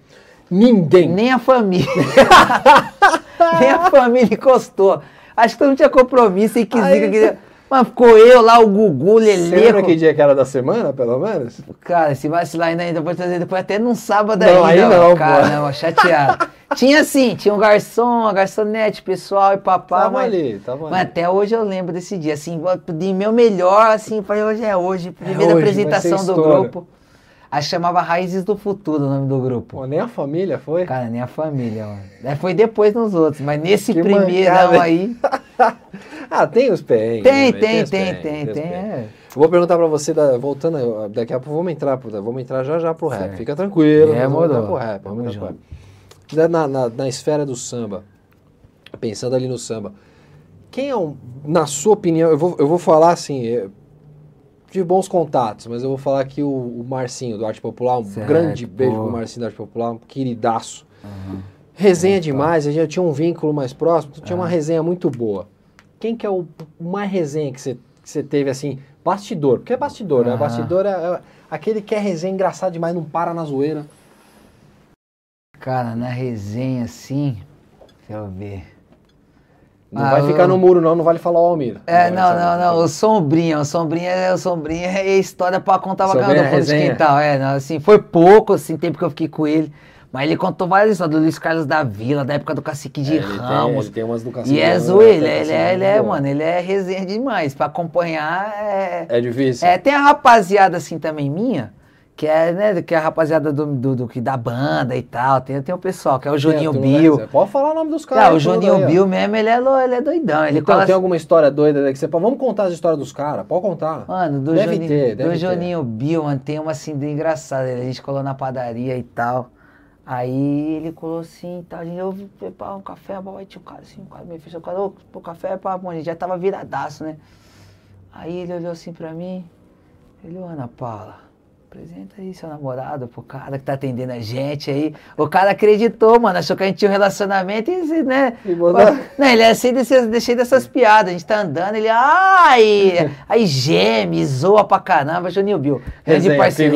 Ninguém. Nem a família. Nem a família encostou. Acho que todo mundo tinha compromisso e quis Aí dizer que queria- Mas ficou eu lá, o Gugu, o Você lembra que dia que era da semana, pelo menos? Cara, se vacilar ainda, ainda pode trazer depois até num sábado Não, aí ainda. não, ó, cara, pô. não, chateado. tinha sim, tinha um garçom, uma garçonete, pessoal e papá. Tava mas, ali, tava mas ali. até hoje eu lembro desse dia, assim, de meu melhor, assim, falei, hoje é hoje, primeira hoje, vai apresentação do grupo. Aí chamava Raízes do Futuro o nome do grupo. Pô, nem a família foi? Cara, nem a família, mano. É, foi depois nos outros, mas nesse Que primeirão mancada. aí. ah, tem os perrengues. Tem, né? tem, os tem, perrengues, tem, tem. perrengues. é. Vou perguntar pra você, da- voltando, daqui a pouco vamos entrar, vamos entrar já já pro rap. Certo. Fica tranquilo, É, vamos entrar pro rap. Vamos pro rap. Na, na, na esfera do samba, pensando ali no samba, quem é um, na sua opinião, eu vou, eu vou falar assim, é, de bons contatos, mas eu vou falar aqui o, o Marcinho do Arte Popular, um Certo, grande beijo pô. pro Marcinho do Arte Popular, um queridaço. Resenha demais, a gente tinha um vínculo mais próximo, tinha uma resenha muito boa. Quem que é o mais resenha que você, que você teve, assim, bastidor? Porque é bastidor, né? Aham. Bastidor é, é aquele que é resenha engraçado demais, não para na zoeira. Cara, na resenha assim. Deixa eu ver. Não Ah, vai ficar no muro, não, não vale falar o Almir. É, não, não, não, o Sombrinha, o Sombrinha, é- o Sombrinha é história pra contar pra caramba é do fundo de resenha. quintal, é, não, assim, foi pouco, assim, tempo que eu fiquei com ele, mas ele contou várias histórias do Luiz Carlos da Vila, da época do Cacique de É, ele tem- Ramos, ele tem umas do Cacique e é zoeira, né, ele, é, ele é, Cacique mano, ele é resenha demais, pra acompanhar é... É difícil. É, tem a rapaziada assim também minha, que é, né, que é a rapaziada do, do, do- que da banda e tal. Tem, tem o pessoal, que é o Juninho Tem, Bill. né? Pode falar o nome dos caras. Ah, o Juninho aí, ó. Bill mesmo, ele é, ele é doidão. Ele Então, cola- tem alguma história doida aí que você. Vamos contar as histórias dos caras, pode contar. Mano, do, Deve Juninho, ter, deve do ter. Juninho Bill, mano, tem uma assim engraçada. A gente colou na padaria e tal. Aí ele colou assim, tá, a gente ouve pá, um café, aí tinha um cara assim, um cara meio fechado, o cara, ô, pô, café é pra bom, a gente já tava viradaço, né? Aí ele olhou assim pra mim, ele, ô Ana Paula, apresenta aí seu namorado pro cara que tá atendendo a gente aí. O cara acreditou, mano, achou que a gente tinha um relacionamento e, né? E Não, ele é assim, desse, deixei dessas piadas, a gente tá andando, ele, ai, aí geme, zoa pra caramba, Juninho Bill. Grande parceiro.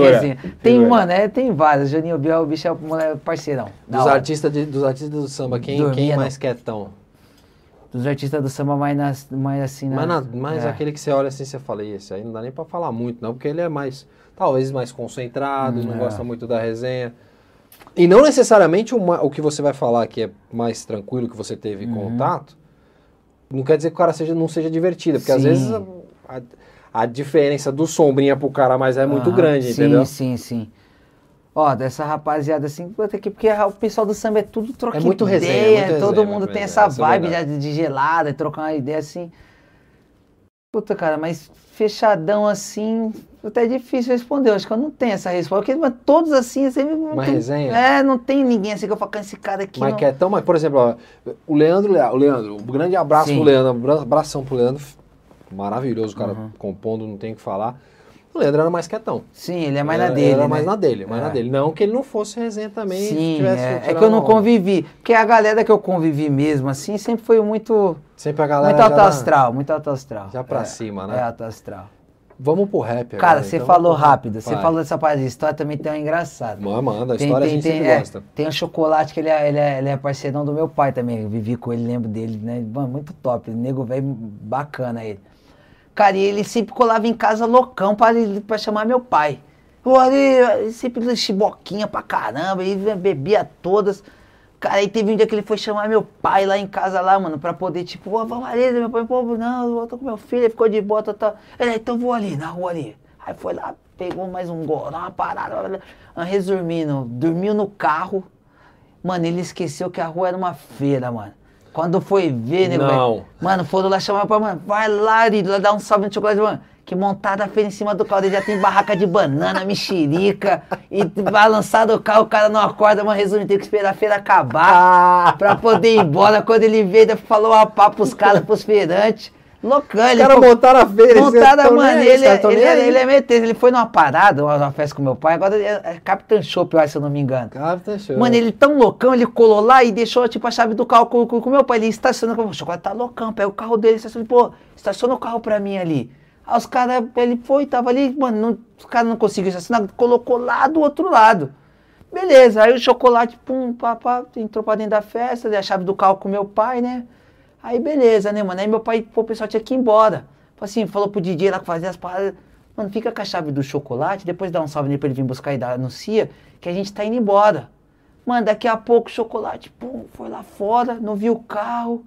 Tem, figura. mano, é, tem vários, Juninho Bill, o bicho é um parceirão. Dos artistas, de- dos artistas do samba, quem, Dormia, quem não. mais quietão? Dos artistas do samba mais, nas, mais assim, Mas, na- na- mas é. aquele que você olha assim, você fala, "Ih, esse aí não dá nem pra falar muito, não, porque ele é mais, talvez mais concentrado, Hum, não é. gosta muito da resenha. E não necessariamente o, ma- o que você vai falar que é mais tranquilo, que você teve Uhum. contato, não quer dizer que o cara seja, não seja divertido, porque às Sim. vezes a, a- diferença do sombrinha pro cara mais é muito Aham, grande, sim, entendeu? Sim, sim, Ó, dessa rapaziada assim, que- porque o pessoal do samba é tudo troca É muito ideia, resenha, é muito todo resenha, mundo tem resenha, essa é vibe de, de gelada, trocar uma ideia assim. Puta, cara, mas fechadão assim, até é difícil responder. Eu acho que eu não tenho essa resposta. Porque mas todos assim, sempre. Uma tem- resenha? É, não tem ninguém assim que eu falo, "Cara, esse cara aqui. Mas não... quietão, mas por exemplo, ó, o Leandro, o Leandro, um grande abraço Sim. pro Leandro, um abra- abração pro Leandro, maravilhoso, o cara Uhum. compondo, não tem o que falar. O Leandro era mais quietão. Sim, ele é mais Era- na dele. Era né? mais na dele, mais É. na dele. Não que ele não fosse resenha também. Sim, tivesse é, é que eu não onda. convivi. Porque a galera que eu convivi mesmo, assim, sempre foi muito. Sempre a galera Muito alto já, astral, muito alto astral. já pra É, cima, né? É alto astral. Vamos pro rap Cara, agora, você então. falou rápido, você falou dessa parte de história, também tem uma engraçada. Manda, a Tem, história tem, a gente tem, sempre é, gosta. tem o chocolate que ele é, ele, é, ele é parceirão do meu pai também. Eu vivi com ele, lembro dele, né? Mano, muito top. Nego velho bacana ele. Cara, e ele sempre colava em casa loucão pra, ele- pra chamar meu pai. Ô, ali, ele sempre chiboquinha pra caramba, ele bebia todas. Cara, aí teve um dia que ele foi chamar meu pai lá em casa, lá, mano, pra poder, tipo, ô, vamos ali, meu pai, pô, não, eu tô com meu filho, ele ficou de bota, tá. Ele, "Ah, então vou ali, na rua ali. Aí foi lá, pegou mais um goró, uma parada, resumindo, dormiu no carro. Mano, ele esqueceu que a rua era uma feira, mano. Quando foi ver, né, Não. Mano, foram lá chamar pra mano, vai lá, Ari, lá dar um salve no chocolate, mano. Que montada feia em cima do carro dele já tem barraca de banana, mexerica, e balançado o carro, o cara não acorda, mas resumo, tem que esperar a feira acabar pra poder ir embora. Quando ele veio, ainda falou a pá pros caras, pros feirantes. Loucão, Os ele caras foi- montaram a feira. tão mano, ele, os caras ele, ele, aí. ele é meio ele foi numa parada, uma, festa com meu pai, agora é, é Capitão Chopp, eu acho, se eu não me engano. Capitão Show. Mano, ele tão loucão, ele colou lá e deixou, tipo, a chave do carro com, com, com meu pai. Ele estaciona, o chocolate tá loucão, pega o carro dele, estaciona, pô, estaciona o carro pra mim ali. Aí os caras, ele foi, tava ali, mano, não- os caras não conseguiram estacionar, colocou lá do outro lado. Beleza, aí o chocolate, pum, pá, pá, entrou pra dentro da festa, dei a chave do carro com meu pai, né? Aí beleza, né, mano? Aí meu pai, pô, o pessoal tinha que ir embora. Assim, falou pro DJ lá que fazia as paradas. Mano, fica com a chave do chocolate, depois dá um salve nele pra ele vir buscar e dar, anuncia que a gente tá indo embora. Mano, daqui a pouco o chocolate, pum, foi lá fora, não viu o carro.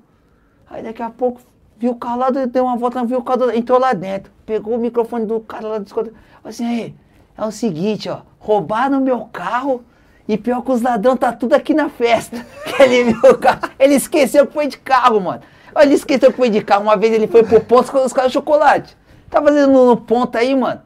Aí daqui a pouco viu o carro lá, deu uma volta, viu o carro, entrou lá dentro. Pegou o microfone do cara lá do escoteiro. Assim, é o seguinte, ó, roubaram meu carro e pior que os ladrões tá tudo aqui na festa. Ele viu o carro, ele esqueceu que foi de carro, mano. Ele esqueceu que foi de carro. Uma vez ele foi pro ponto os caras chocolate. Tá fazendo no ponto aí, mano.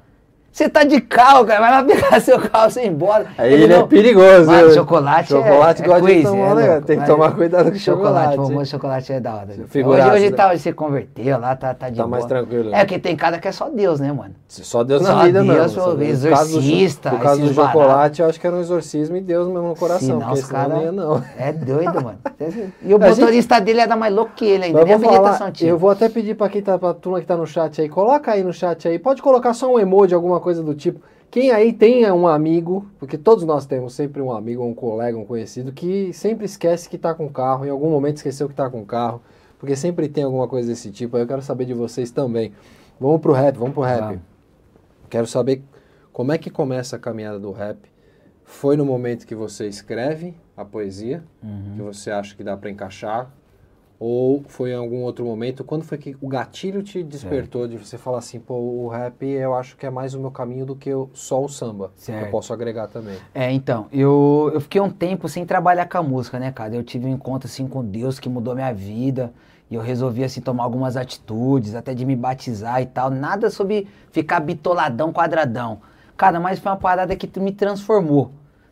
Você tá de carro, cara, vai lá pegar seu carro e ir embora. Aí ele, é perigoso. Mano, né? chocolate, Chocolate é, de quiz, tomar, é né? Tem que mas- tomar cuidado com chocolate. Chocolate, o chocolate é da hora. Figuraça, hoje hoje né? tá, você converteu lá, tá, tá de Tá boa. mais tranquilo, É, né? que tem cara que é só Deus, né, mano? Só Deus Só na vida Deus, Só Deus. Exorcista, No caso do chocolate, eu acho que era um exorcismo e Deus mesmo no coração. Senão porque os senão cara não ia, não. É doido, mano. E o motorista dele era mais louco que ele ainda. Mas Nem habilitação tinha. eu vou até pedir pra quem tá, pra turma que tá no chat aí, coloca aí no chat aí, pode colocar só um emoji, alguma coisa do tipo. Quem aí tem um amigo, porque todos nós temos sempre um amigo, um colega, um conhecido, que sempre esquece que tá com carro, em algum momento esqueceu que tá com carro, porque sempre tem alguma coisa desse tipo, aí eu quero saber de vocês também. Vamos pro rap, vamos pro rap. Vamos. Quero saber como é que começa a caminhada do rap. Foi no momento que você escreve a poesia, Uhum. que você acha que dá para encaixar, ou foi em algum outro momento? Quando foi que o gatilho te despertou de você falar assim, pô, o rap eu acho que é mais o meu caminho do que só o samba. Certo. Eu posso agregar também. É, então, eu, eu fiquei um tempo sem trabalhar com a música, né, cara? Eu tive um encontro, assim, com Deus que mudou minha vida. E eu resolvi, assim, tomar algumas atitudes, até de me batizar e tal. Nada sobre ficar bitoladão, quadradão. Cara, mas foi uma parada que me transformou,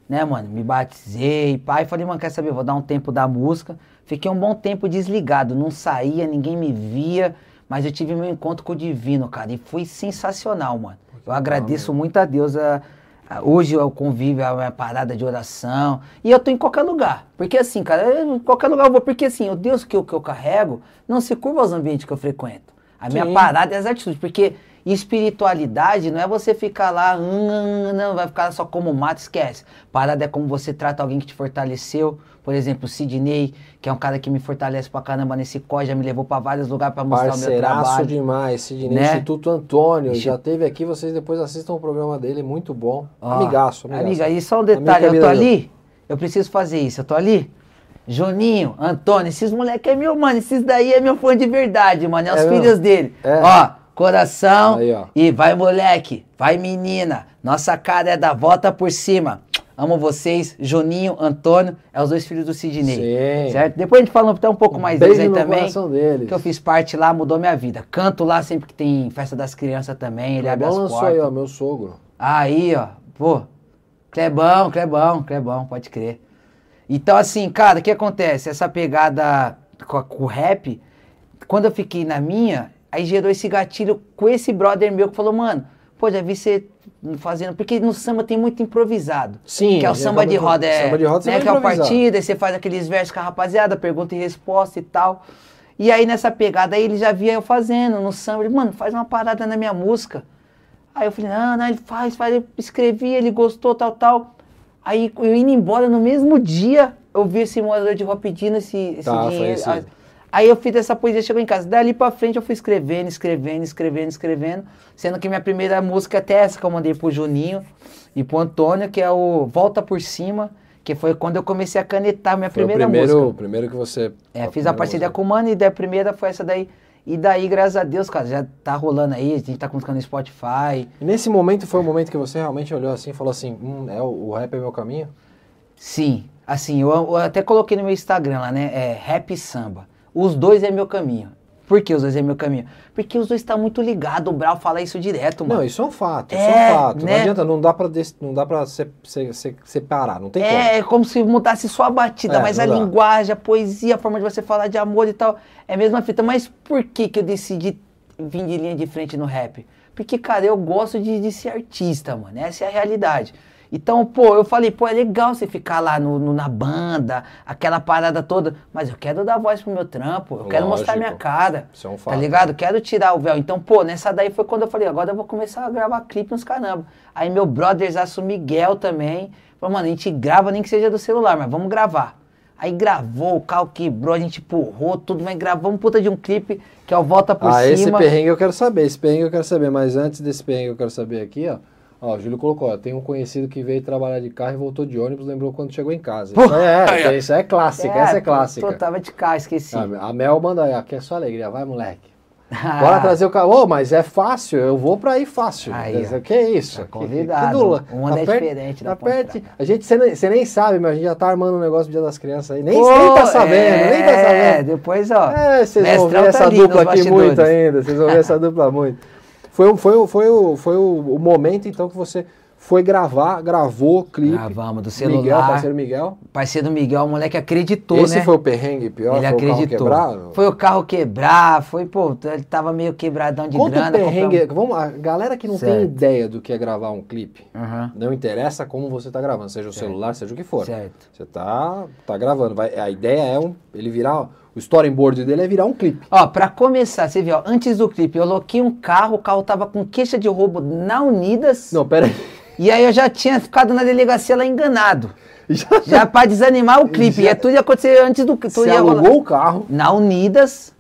né, mano? Me batizei, pai. Falei, mano, quer saber? Vou dar um tempo da música. Fiquei um bom tempo desligado, não saía, ninguém me via. Mas eu tive meu encontro com o divino, cara. E foi sensacional, mano. Eu agradeço muito a Deus a, ah, Hoje eu convivo, é a minha parada de oração. E eu tô em qualquer lugar. Porque assim, cara, eu- em qualquer lugar eu vou. Porque assim, o Deus que eu, que eu carrego não se curva aos ambientes que eu frequento. A minha Sim. parada é as atitudes. Porque espiritualidade não é você ficar lá, hum, não, vai ficar só como mato, esquece. Parada é como você trata alguém que te fortaleceu. Por exemplo, o Sidney, que é um cara que me fortalece pra caramba nesse COI, já me levou pra vários lugares pra mostrar o meu trabalho. demais, Sidney Né? Instituto Antônio, Ixi. já teve aqui, vocês depois assistam o programa dele, muito bom. Ó, amigaço, amigaço. Amiga, e só um detalhe, eu tô ali, eu preciso fazer isso, eu tô ali. Juninho, Antônio, esses moleques é meu, mano, esses daí é meu fã de verdade, mano, é, É os mesmo? filhos dele. É. Ó, coração Aí, e vai moleque, vai menina, nossa cara é da volta por cima. Amo vocês, Juninho, Antônio, é os dois filhos do Sidney. Sim. Certo? Depois a gente fala até um pouco mais Beijo deles aí também. deles. Que eu fiz parte lá, mudou minha vida. Canto lá sempre que tem festa das crianças também, ele abre Clebão as lançou portas. aí, ó, meu sogro. Aí, ó, pô, Clebão, Clebão, Clebão, pode crer. Então, assim, cara, o que acontece? Essa pegada com, com o rap, quando eu fiquei na minha, aí gerou esse gatilho com esse brother meu que falou, mano, pô, já vi você fazendo. Porque no samba tem muito improvisado. Sim, Que é o samba de roda, é. samba de roda você né, que é o partida, aí você faz aqueles versos com a rapaziada, pergunta e resposta e tal. E aí nessa pegada aí ele já via eu fazendo no samba, ele, mano, faz uma parada na minha música. Aí eu falei, não, não, ele faz, faz, eu escrevi, ele gostou, tal, tal. Aí eu indo embora no mesmo dia, eu vi esse morador de rua pedindo esse, esse Tá, dinheiro. Aí eu fiz essa poesia, chegou em casa. Dali pra frente eu fui escrevendo, escrevendo, escrevendo, escrevendo. Sendo que minha primeira música é até essa que eu mandei pro Juninho e pro Antônio, que é o Volta por Cima, que foi quando eu comecei a canetar minha Foi primeira o primeiro, música. o primeiro que você... É, fiz a parceria música. com o Mano e daí a primeira foi essa daí. E daí, graças a Deus, cara, já tá rolando aí, a gente tá colocando no Spotify. E nesse momento foi o momento que você realmente olhou assim e falou assim, hum, é, o, rap é meu caminho? Sim, assim, eu, eu até coloquei no meu Instagram lá, né? É rap samba. Os dois é meu caminho. Por que os dois é meu caminho? Porque os dois estão muito ligados. O Brau fala isso direto, mano. Não, isso é um fato, isso É, é um fato. né? Não adianta, não dá pra, não dá pra se- se- se- separar, não tem como. É, é como se mudasse só a batida, É, mas a dá. linguagem, a poesia, a forma de você falar de amor e tal, é a mesma fita. Mas por que que eu decidi vir de linha de frente no rap? Porque, cara, eu gosto de, de ser artista, mano. Essa é a realidade. Então, pô, eu falei, pô, é legal você ficar lá no, no- na banda, aquela parada toda, mas eu quero dar voz pro meu trampo, eu quero mostrar Lógico. minha cara. Isso é um Tá fato. ligado? Quero tirar o véu. Então, pô, nessa daí foi quando eu falei, agora eu vou começar a gravar clipe nos caramba. Aí meu brotherzaço Miguel também, falou, mano, a gente grava nem que seja do celular, mas vamos gravar. Aí gravou, o carro quebrou, a gente empurrou tudo, mas gravamos um puta de um clipe que é o Volta por Ah, esse Cima. perrengue eu quero saber, esse perrengue eu quero saber, mas antes desse perrengue eu quero saber aqui, ó. Ó, o Júlio colocou, ó, tem um conhecido que veio trabalhar de carro e voltou de ônibus, lembrou quando chegou em casa. Isso é, é, isso é clássica, essa é clássica. Tô, tava de carro, esqueci. Ah, a Mel manda aí, aqui é só alegria, vai moleque. Bora trazer o carro. Ô, mas é fácil, eu vou pra ir fácil. Aí, ó. que é isso? Tá Que- convidado. que dula. Um ano é perto- diferente da Tá cá. A gente, você nem, nem sabe, mas a gente já tá armando um negócio pro Dia das Crianças aí. Nem, Pô, nem tá sabendo, nem tá É, sabendo. depois, ó. É, vocês vão ver tá essa dupla aqui muito bastidores. ainda. Vocês vão ver essa dupla muito. Foi, o- foi, foi, o, foi o, o momento, então, que você foi gravar, gravou o clipe. Gravamos do Miguel, celular. parceiro Miguel. Parceiro Miguel, o moleque acreditou, Esse né? foi o perrengue pior? ele foi o carro acreditou. quebrado? Foi o carro quebrar, foi, pô, ele tava meio quebradão de Conta grana. o perrengue. compramos- Vamos, a galera que não tem Certo. ideia do que é gravar um clipe, Aham, não interessa como você tá gravando, seja o celular, seja o que for. certo. Você tá, tá gravando. Vai, a ideia é um, ele virar. O storyboard dele é virar um clipe. Ó, pra começar, você viu, ó, antes do clipe, eu loquei um carro, o carro tava com queixa de roubo na Unidas. Não, pera aí. E aí eu já tinha ficado na delegacia lá enganado. Já, Já pra desanimar o clipe. Já- E tudo ia acontecer antes do clipe. você alugou o carro. Na Unidas.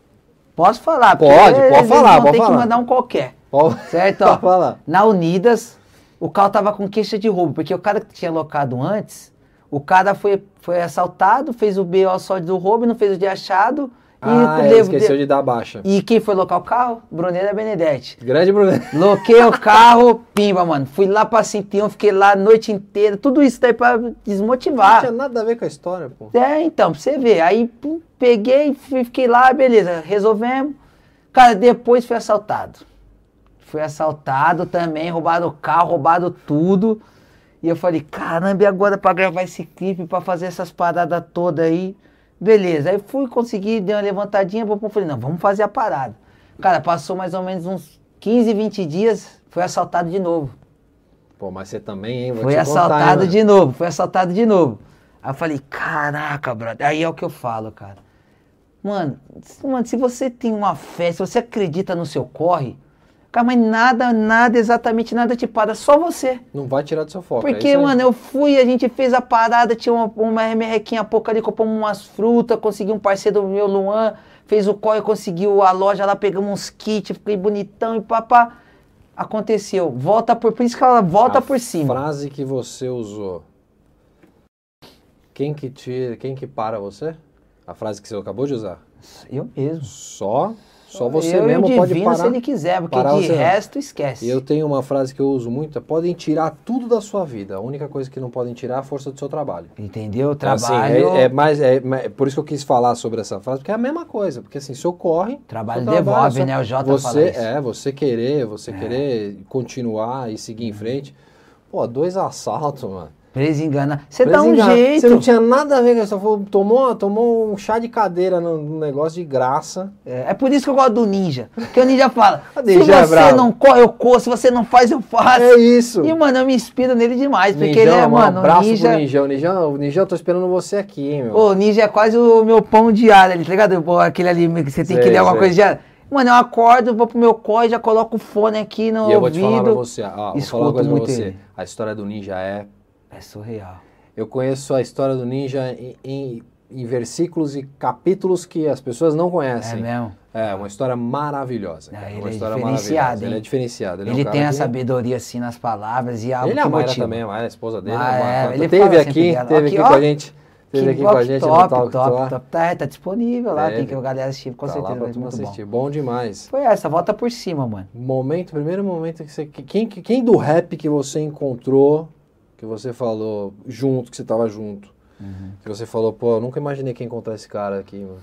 Posso falar? Pode, pode falar, pode ter que mandar um qualquer. Pode- Certo? pode Ó, falar. Na Unidas, o carro tava com queixa de roubo, porque o cara que tinha locado antes, o cara foi, foi assaltado, fez o BO só do roubo, não fez o de achado. E, Ah, é, levou- esqueceu de dar baixa. e quem foi locar o carro? Bruneira Benedetti. Grande problema. Loquei o carro, pimba, mano. Fui lá pra Cintião, fiquei lá a noite inteira. Tudo isso daí pra Não desmotivar. tinha nada a ver com a história, pô. É, então, pra você ver. Aí pum, peguei, fiquei lá, beleza, resolvemos. Cara, depois fui assaltado. Fui assaltado também, roubaram o carro, roubaram tudo. E eu falei, caramba, e agora pra gravar esse clipe, pra fazer essas paradas todas aí? Beleza, aí fui conseguir, dei uma levantadinha, falei, não, vamos fazer a parada. Cara, passou mais ou menos uns 15, 20 dias, fui assaltado de novo. Pô, mas você também, hein? Vou Foi contar, assaltado hein, de novo, foi assaltado de novo. Aí eu falei, caraca, brother. Aí é o que eu falo, cara. Mano, mano, se você tem uma fé, se você acredita no seu corre, cara, mas nada, nada, exatamente nada te para, só você. Não vai tirar do seu foco. é Porque, aí. mano, eu fui, a gente fez a parada, tinha uma, uma merrequinha pouco ali, compramos umas frutas, consegui um parceiro do meu, Luan, fez o corre, conseguiu a loja lá, pegamos uns kits, fiquei bonitão e papá. Aconteceu. Volta por. Por isso que ela volta A por cima. frase que você usou. Quem que tira, quem que para você? A frase que você acabou de usar. Eu mesmo. Só, só você eu mesmo pode parar. se ele quiser, porque de você- resto esquece. E eu tenho uma frase que eu uso muito, é, podem tirar tudo da sua vida. A única coisa que não podem tirar é a força do seu trabalho. Entendeu? Então, assim, Trabalho. é, é mais, é, é por isso que eu quis falar sobre essa frase, porque é a mesma coisa. Porque assim, seu corre. Trabalho devolve, seu- né? O Jota você, fala isso. É, você querer, você querer continuar e seguir em frente. Pô, dois assaltos, mano. Preso engana. Você dá um jeito. Você não tinha nada a ver com isso. Só tomou, tomou um chá de cadeira no, negócio de graça. É, é por isso que eu gosto do ninja. Porque o ninja fala: se é você bravo. não corre, eu corro. Se você não faz, eu faço. É isso. E, mano, eu me inspiro nele demais. Porque Ninjão, ele é, um mano, o abraço ninja. pro Ninjão. Ninjão, Ninjão, eu tô esperando você aqui, hein, meu. O ninja é quase o meu pão diário, ali, tá ligado? Pô, Aquele ali que você tem Sei, que ler alguma sei. coisa diária. Mano, eu acordo, vou pro meu corre, já coloco o fone aqui no e eu vou te ouvido. falar pra você. Ó, vou falar uma coisa pra você. ele. A história do ninja é É surreal. Eu conheço a história do ninja em, em- em versículos e capítulos que as pessoas não É conhecem. mesmo? É, uma história maravilhosa. Cara, ele uma é história diferenciado, maravilhosa. Ele é diferenciado. Ele, é um Ele tem a que- sabedoria assim nas palavras e algo Ele que a Mayra também, a Mayra, a esposa dele. Ah, é, Mayra, ele teve aqui, teve Aqui, ó, com a gente. Teve aqui com a gente top, no Talk top, Tour. top. Tá, tá disponível lá, É, tem que a galera assistir, com tá certeza. lá pra muito bom. assistir. Bom demais. Foi essa, volta por cima, mano. Momento, primeiro momento que você. que- Quem, que- quem do rap que você encontrou, que você falou junto, que você tava junto, Uhum. que você falou, pô, eu nunca imaginei que ia encontrar esse cara aqui, mano.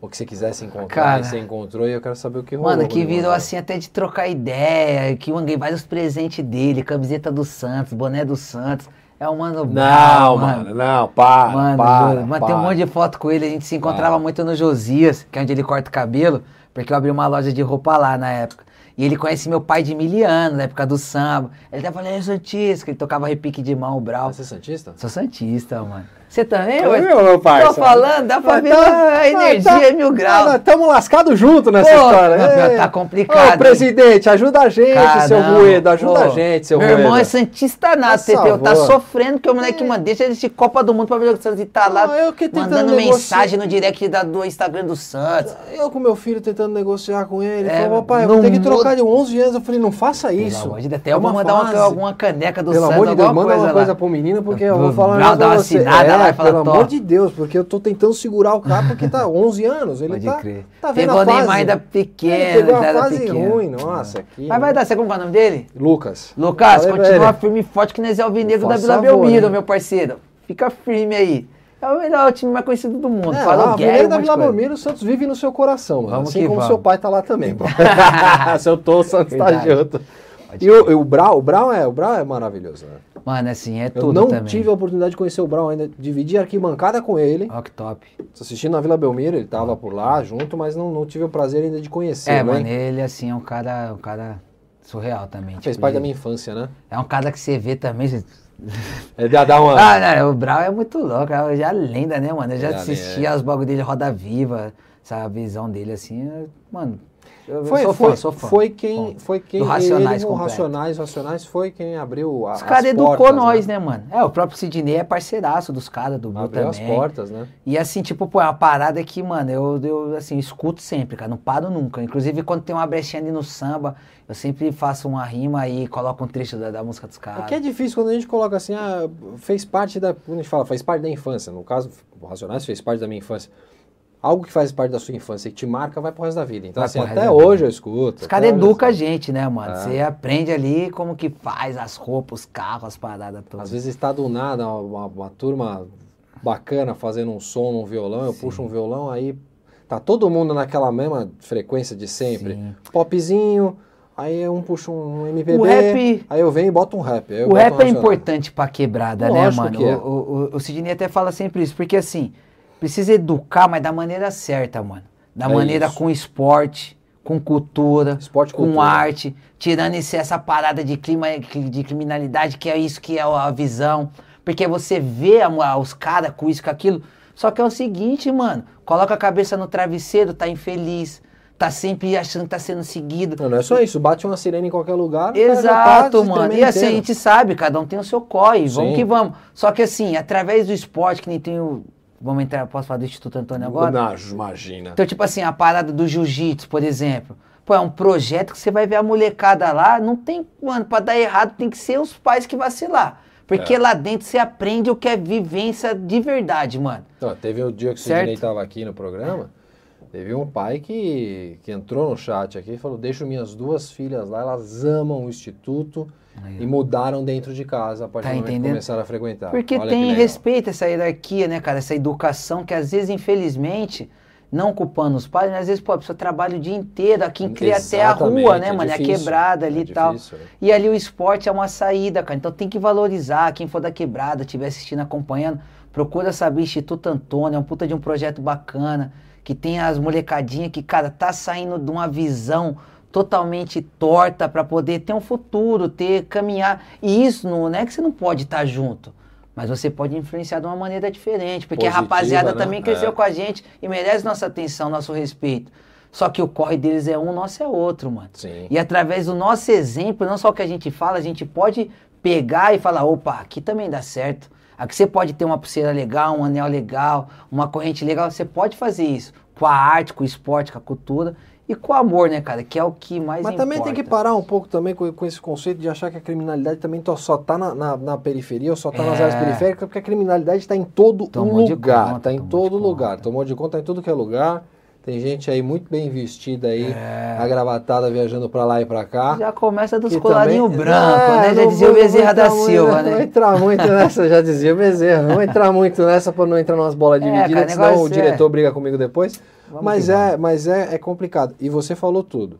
ou que você quisesse encontrar Cara. e você encontrou e eu quero saber o que rolou. Mano, que virou assim até de trocar ideia, que eu ganhei vários presentes dele, camiseta do Santos, boné do Santos. É o Mano Não, Brown, mano, não, para, Mano, para. Mano, tem um para. monte de foto com ele. A gente se encontrava muito no Josias, que é onde ele corta o cabelo, porque eu abri uma loja de roupa lá na época. E ele conhece meu pai de mil anos, na época do samba. Ele até falou, é Santista, que ele tocava repique de mão, o Brau. Você é Santista? Sou Santista, mano. Você também, Eu, ué? meu parça. Tô falando, dá pra ver tá- a energia ah, tá- é mil graus. Ah, Tamo lascado junto nessa Pô, história. não, Ei. tá complicado, Ô, presidente, ajuda a gente, seu Caramba, Rueda, ajuda pô. a gente, seu Meu Rueda. irmão é Santista nato, Teteu. Tá sofrendo que o moleque, mano, deixa ele de Copa do Mundo pra ver o Santos e tá lá Não, eu mandando mensagem no direct da- do Instagram do Santos. Eu com meu filho tentando negociar com ele, É, falou, papai, eu não vou ter que trocar de 11 anos. Eu falei, não faça Pelo isso. amor de Deus, até É eu vou mandar uma, alguma caneca do Pelo Santos, amor de Deus, manda uma coisa pro menino, porque eu vou falar negócio dar uma assinada É, lá e fala, pelo "Tó". amor de Deus, porque eu tô tentando segurar o cara porque tá 11 anos. Ele Pode tá, crer. tá vendo Pegou a Neymar fase. ainda Ele pequeno, pegou já a era fase pequeno. ruim, nossa. Aqui, Mas vai dar, você como é o nome dele? Lucas. Lucas, pra continua ele. firme e forte que nós é o Alvinegro da Vila Belmiro, né? meu parceiro. Fica firme aí. É o melhor time mais conhecido do mundo. É, Fala lá, o Guerra, da Vila. Belmiro, o Santos vive no seu coração. Vamos assim como vamos. seu pai tá lá também, pô. Se eu tô, o Santos tá junto. Pode E o, o Brau, o Brau é, o Brau é maravilhoso, né? Mano, assim, é Eu tudo não também. tive a oportunidade de conhecer o Brau ainda, dividi arquibancada com ele. Ó, que top. Assistindo na Vila Belmiro, ele tava por lá junto, mas não, não tive o prazer ainda de conhecer, É, né? mano, ele, assim, é um cara, um cara surreal também. Fez tipo, parte da minha infância, né? É um cara que você vê também. você- É dá, dá uma. Ah, não, o Brau é muito louco, é já lenda, né, mano? Eu já É, assistia é. os bagulho dele, Roda Viva, essa visão dele, assim, mano. Foi, sou foi, fã, sou fã. foi quem, foi quem Do Racionais ele. Racionais, Racionais foi quem abriu a, Os caras as educou portas, nós, né? mano? É, o próprio Sidney é parceiraço dos caras, do Blue Abriu as também. portas, né? E assim, tipo, pô, é uma parada que, mano, eu, eu assim, escuto sempre, cara, não paro nunca. Inclusive, quando tem uma brechinha ali no samba, eu sempre faço uma rima e coloco um trecho da, da música dos É caras. que é difícil quando a gente coloca assim, ah, fez parte da. Quando a gente fala, faz parte da infância. No caso, o Racionais fez parte da minha infância. Algo que faz parte da sua infância e que te marca, vai pro resto da vida. Então, Vai assim, até hoje eu escuto. Os caras educam a gente, né, mano? É. Você aprende ali como que faz as roupas, os carros, as paradas todas. Às vezes está do nada uma, uma- turma bacana fazendo um som num violão, eu puxo um violão, aí tá todo mundo naquela mesma frequência de sempre. Sim. Popzinho, aí um puxa um MPB, O rap- aí eu venho e boto um rap. O rap um é importante pra quebrada, né, Lógico mano? que é. O, o, o Sidney até fala sempre isso, porque assim, precisa educar, mas da maneira certa, mano. Da É maneira isso. com esporte, com cultura, Esporte com cultura. arte, tirando esse, essa parada de, clima, de criminalidade, que é isso que é a visão. Porque você vê a- os caras com isso, com aquilo. Só que é o seguinte, mano, coloca a cabeça no travesseiro, tá infeliz, tá sempre achando que tá sendo seguido. Não, não é só isso, bate uma sirene em qualquer lugar. Exato, mano. E assim, a inteiro. gente sabe, cada um tem o seu corre, vamos Sim. que vamos. Só que assim, através do esporte, que nem tem o. Vamos entrar, posso falar do Instituto Antônio agora? Não, imagina. Então, tipo assim, a parada do jiu-jitsu, por exemplo. Pô, é um projeto que você vai ver a molecada lá, não tem, mano, pra dar errado tem que ser os pais que vacilar. Porque É. lá dentro você aprende o que é vivência de verdade, mano. Ó, teve o dia que o. Sidney estava aqui no programa, teve um pai que, que entrou no chat aqui e falou, deixo minhas duas filhas lá, elas amam o Instituto e mudaram dentro de casa a partir Tá do momento que começaram a frequentar. Porque Olha tem respeito essa hierarquia, né, cara? Essa educação que às vezes, infelizmente, não culpando os pais, mas às vezes, pô, a pessoa trabalha o dia inteiro, aqui cria até a rua, né, é mano? É a difícil, quebrada é ali e tal. difícil, né? E ali o esporte é uma saída, cara. Então tem que valorizar. Quem for da quebrada, estiver assistindo, acompanhando, procura saber Instituto Antônio, é um puta de um projeto bacana, que tem as molecadinhas que, cara, tá saindo de uma visão totalmente torta para poder ter um futuro, ter caminhar. E isso não, não é que você não pode estar junto. Mas você pode influenciar de uma maneira diferente, porque Positiva, a rapaziada né? também cresceu É. com a gente e merece nossa atenção, nosso respeito. Só que o corre deles é um, o nosso é outro, mano. Sim. E através do nosso exemplo, não só o que a gente fala, a gente pode pegar e falar, opa, aqui também dá certo. Aqui você pode ter uma pulseira legal, um anel legal, uma corrente legal, você pode fazer isso com a arte, com o esporte, com a cultura e com amor, né, cara? Que é o que mais Mas importa. também tem que parar um pouco também com, com esse conceito de achar que a criminalidade também tó- só tá na, na- na periferia ou só tá nas É. áreas periféricas, porque a criminalidade está em todo lugar. conta, Tá em todo lugar. Tomou de conta, tá em tudo que é lugar. Tem gente aí muito bem vestida aí, É. agravatada, viajando pra lá e pra cá. Já começa dos colarinhos também- brancos, É, né? Já dizia vou- o Bezerra da entrar muito- Silva, Não vou né? entrar muito nessa, já dizia o Bezerra. Não vou entrar muito nessa pra não entrar umas bolas É, divididas, cara, senão o é- diretor briga comigo depois. Vamos mas é, vamos. mas é, é complicado. E você falou tudo.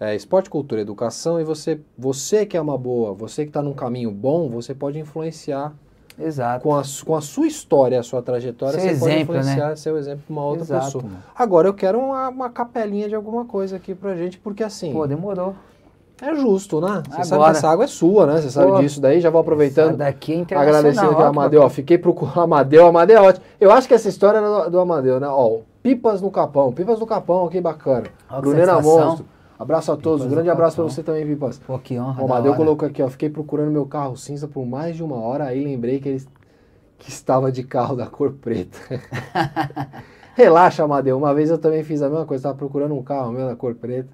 É, esporte, cultura, educação, e você, você que é uma boa, você que está num caminho bom, você pode influenciar Exato. com a, com a sua história, a sua trajetória, Seu você pode exemplo, né? influenciar seu exemplo para uma outra Exato, pessoa. mano. Agora eu quero uma, uma capelinha de alguma coisa aqui pra gente, porque assim, Pô, demorou. é justo, né? Você sabe que Agora. essa água é sua, né? Você sabe Pô, disso daí, já vou aproveitando. daqui é internacional. Agradecendo aqui ao Amadeu, ó, fiquei procurando Amadeu, Amadeu é ótimo. Eu acho que essa história era do, do Amadeu, né? Ó, Pipas no Capão, Pipas no Capão, aqui bacana. Que Bruneira sensação. Monstro. Abraço a todos, um grande abraço pra Capão. você também, Pipas. Pô, que honra. O Amadeu colocou aqui, ó, fiquei procurando meu carro cinza por mais de uma hora, aí lembrei que ele que estava de carro da cor preta. Relaxa, Amadeu, uma vez eu também fiz a mesma coisa, estava procurando um carro meu da cor preta,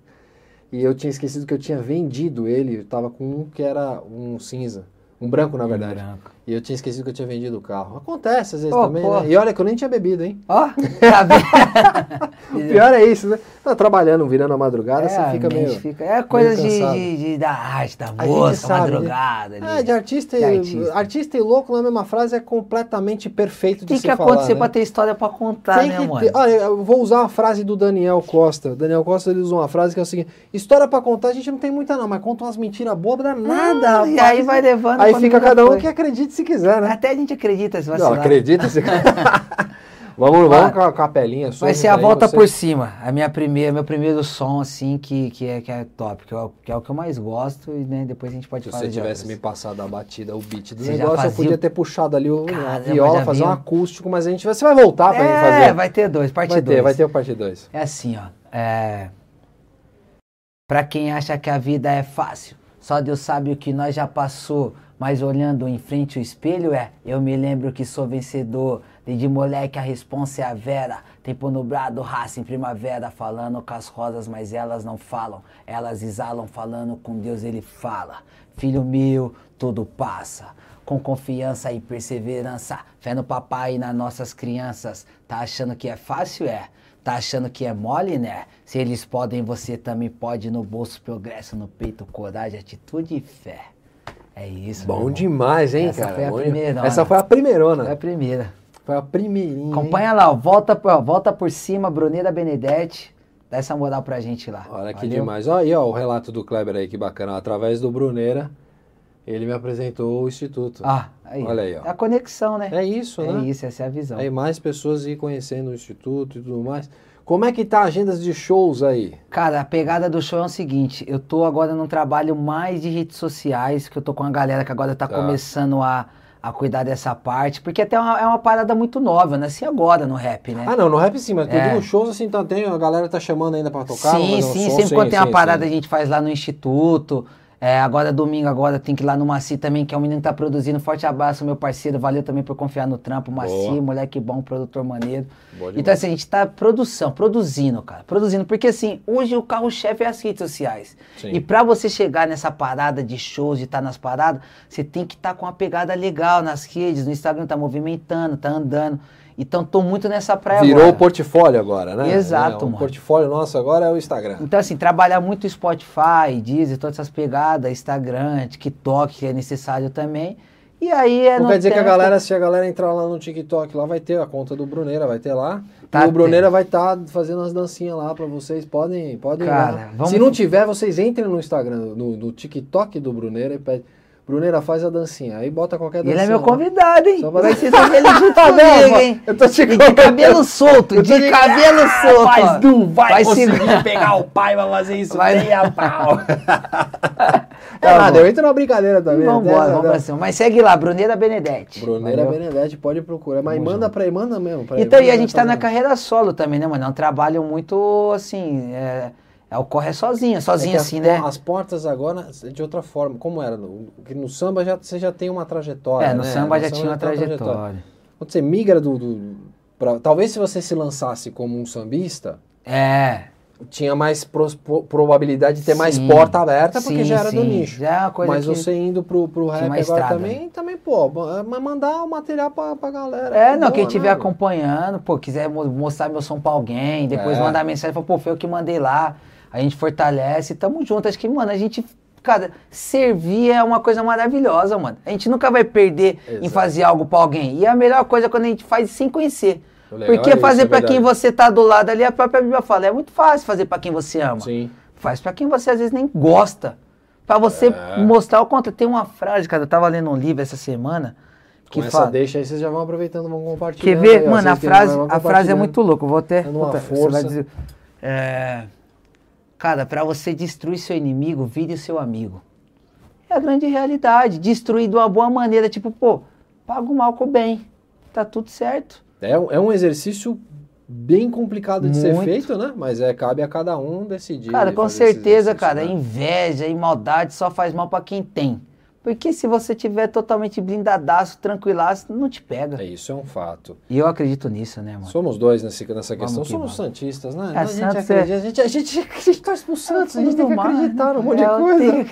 e eu tinha esquecido que eu tinha vendido ele, eu tava com um que era um cinza, um branco na verdade. Branco. E eu tinha esquecido que eu tinha vendido o carro. Acontece às vezes Pô, também, né? E olha que eu nem tinha bebido, hein? Ó, tá vendo? O pior é isso, né? Tá trabalhando, virando a madrugada, É, você fica meio... fica- É coisa de, de, de- da arte, da A gente música, sabe, né? madrugada. ali. É, de artista, De artista. artista. e louco na mesma frase é completamente perfeito de Tem se que falar, acontecer né? pra ter história pra contar, Tem né, que mano? ter- Olha, eu vou usar uma frase do Daniel Costa. Daniel Costa ele usa uma frase que é o seguinte: história pra contar a gente não tem muita não, mas conta umas mentiras pra nada. Ah, e aí vai levando Aí fica cada um que acredite se quiser, né? Até a gente acredita se Não, vacilar. acredita se Vamos, vamos com a capelinha. Vai ser a volta você- por cima. A minha primeira, meu primeiro som, assim, que, que, é, que é top, que é, o, que é o que eu mais gosto, e né, depois a gente pode Se falar você de tivesse outras. me passado a batida, o beat do Você negócio, eu podia ter puxado ali o, a Caramba, viola, fazer um acústico, mas a gente vai, você vai voltar pra gente É, fazer. vai ter dois, parte vai dois. ter, vai ter o parte 2. É assim, ó. É... Pra quem acha que a vida é fácil, só Deus sabe o que nós já passou. Mas olhando em frente o espelho é, eu me lembro que sou vencedor. Desde moleque a responsa é a vera. Tempo nublado, raça em primavera, falando com as rosas, mas elas não falam. Elas exalam, falando com Deus ele fala. Filho meu, tudo passa. Com confiança e perseverança, fé no papai e nas nossas crianças. Tá achando que é fácil? É. Tá achando que é mole, né? Se eles podem, você também pode. No bolso, progresso, no peito, coragem, atitude e fé. É isso. Bom demais, hein, Essa cara? foi a Bom. Essa foi a primeirona. Foi a primeira. Foi a primeirinha. Acompanha lá, ó, volta, por- ó, volta por cima, Bruneira Benedetti. Dá essa moral pra gente lá. hein? Olha que Valeu? demais. Olha aí, ó, o relato do Kleber aí, que bacana. Através do Bruneira, ele me apresentou o Instituto. Ah, aí. Olha aí, ó. É a conexão, né? É isso, É né? isso, essa é a visão. Aí mais pessoas ir conhecendo o Instituto e tudo mais. Como é que tá a agendas de shows aí? Cara, a pegada do show é o seguinte, eu tô agora num trabalho mais de redes sociais, que eu tô com a galera que agora tá, Tá. começando a, a cuidar dessa parte, porque até é uma, é uma parada muito nova, nasci agora no rap, né? Ah, não, no rap sim, mas É. digo shows assim, tá, tem, a galera tá chamando ainda pra tocar. sim, um sim, som, sempre quando tem uma sim, parada sim. a gente faz lá no Instituto. É, agora domingo, agora tem que ir lá no Maci também, que é um menino que tá produzindo. Forte abraço, meu parceiro. Valeu também por confiar no trampo. Maci, Boa. moleque bom, produtor maneiro. Boa Então, assim, a gente tá produção, produzindo, cara. Produzindo. Porque, assim, hoje o carro-chefe é as redes sociais. Sim. E pra você chegar nessa parada de shows, de estar nas paradas, você tem que estar com uma pegada legal nas redes. No Instagram tá movimentando, tá andando. Então, tô muito nessa praia Virou agora. o portfólio agora, né? Exato, é, O portfólio nosso agora é o Instagram. Então, assim, trabalhar muito Spotify, Deezer, todas essas pegadas, Instagram, TikTok, que é necessário também. E aí é Não quer dizer que a tempo- galera, se a galera entrar lá no TikTok, lá vai ter a conta do Bruneira, vai ter lá. Tá e o Bruneira tendo. vai estar fazendo as dancinhas lá pra vocês. Podem, podem ir Cara, Se não tiver, vocês entrem no Instagram, no, no TikTok do Bruneira e pede. Bruneira faz a dancinha. Aí bota qualquer E dancinha. ele é meu convidado, hein? Só pra- Vai ser ele junto Tá comigo, vendo? hein? Eu tô te E de cabelo solto, de de- cabelo solto. ó. Mas não vai, Vai conseguir segurar. pegar o pai pra fazer isso Vai- nem a pau. é Tá nada, bom. eu entro na brincadeira também. Vamos embora, vamos pra cima. Mas segue lá, Bruneira Benedetti. Bruneira Valeu? Benedetti, pode procurar. Mas Tamo manda pra ele, manda mesmo. Pra Então, e a gente tá na carreira solo também, né, mano? É um trabalho muito, assim, é, é o corre sozinho, É sozinho que as assim, po- né? As portas agora, de outra forma, como era? No, no samba já, você já tem uma trajetória. É, no né? samba No já tinha uma tem trajetória. Quando você migra do. do pra- talvez se você se lançasse como um sambista, É, tinha mais pros- pro- probabilidade de ter mais Sim. porta aberta porque Sim, já era do sim. nicho. Já é uma coisa Mas que- você indo pro, pro rap agora estrada, também, também, pô, é, mas mandar o material pra, pra galera. É, que não, boa, quem estiver né? acompanhando, pô, quiser mo- mostrar meu som pra alguém, depois É. mandar mensagem, pô, foi eu que mandei lá, a gente fortalece, tamo junto. Acho que, mano, a gente, cara, servir é uma coisa maravilhosa, mano. A gente nunca vai perder em Exato. fazer algo pra alguém. E a melhor coisa é quando a gente faz sem conhecer. Porque é fazer é pra quem você tá do lado ali, a própria Bíblia fala, é muito fácil fazer pra quem você ama. Sim. Faz pra quem você às vezes nem gosta. Pra você É. mostrar o contra. Tem uma frase, cara, eu tava lendo um livro essa semana que Com essa fala. deixa aí, vocês já vão aproveitando, vão compartilhando. Quer ver? aí, Mano, a frase, a frase é muito louca. Eu vou até. Puta, você força. vai dizer- É, Cara, pra você destruir seu inimigo, vire o seu amigo. É a grande realidade. Destruir de uma boa maneira, tipo, pô, paga o mal com o bem. Tá tudo certo. É, um- é um exercício bem complicado de ser Muito. feito, né? Mas é, cabe a cada um decidir. Cara, com certeza, cara, né? inveja e maldade só faz mal pra quem tem. Porque se você tiver totalmente blindadaço, tranquilaço, não te pega. É isso, é um fato. E eu acredito nisso, né, mano? Somos dois nessa Vamos questão. que Somos santistas, né? É, a, gente Santos é- acredita, a, gente, a, gente, a gente torce pro Santos, a gente tem que Tudo mais, acreditar num monte é, de eu coisa. tenho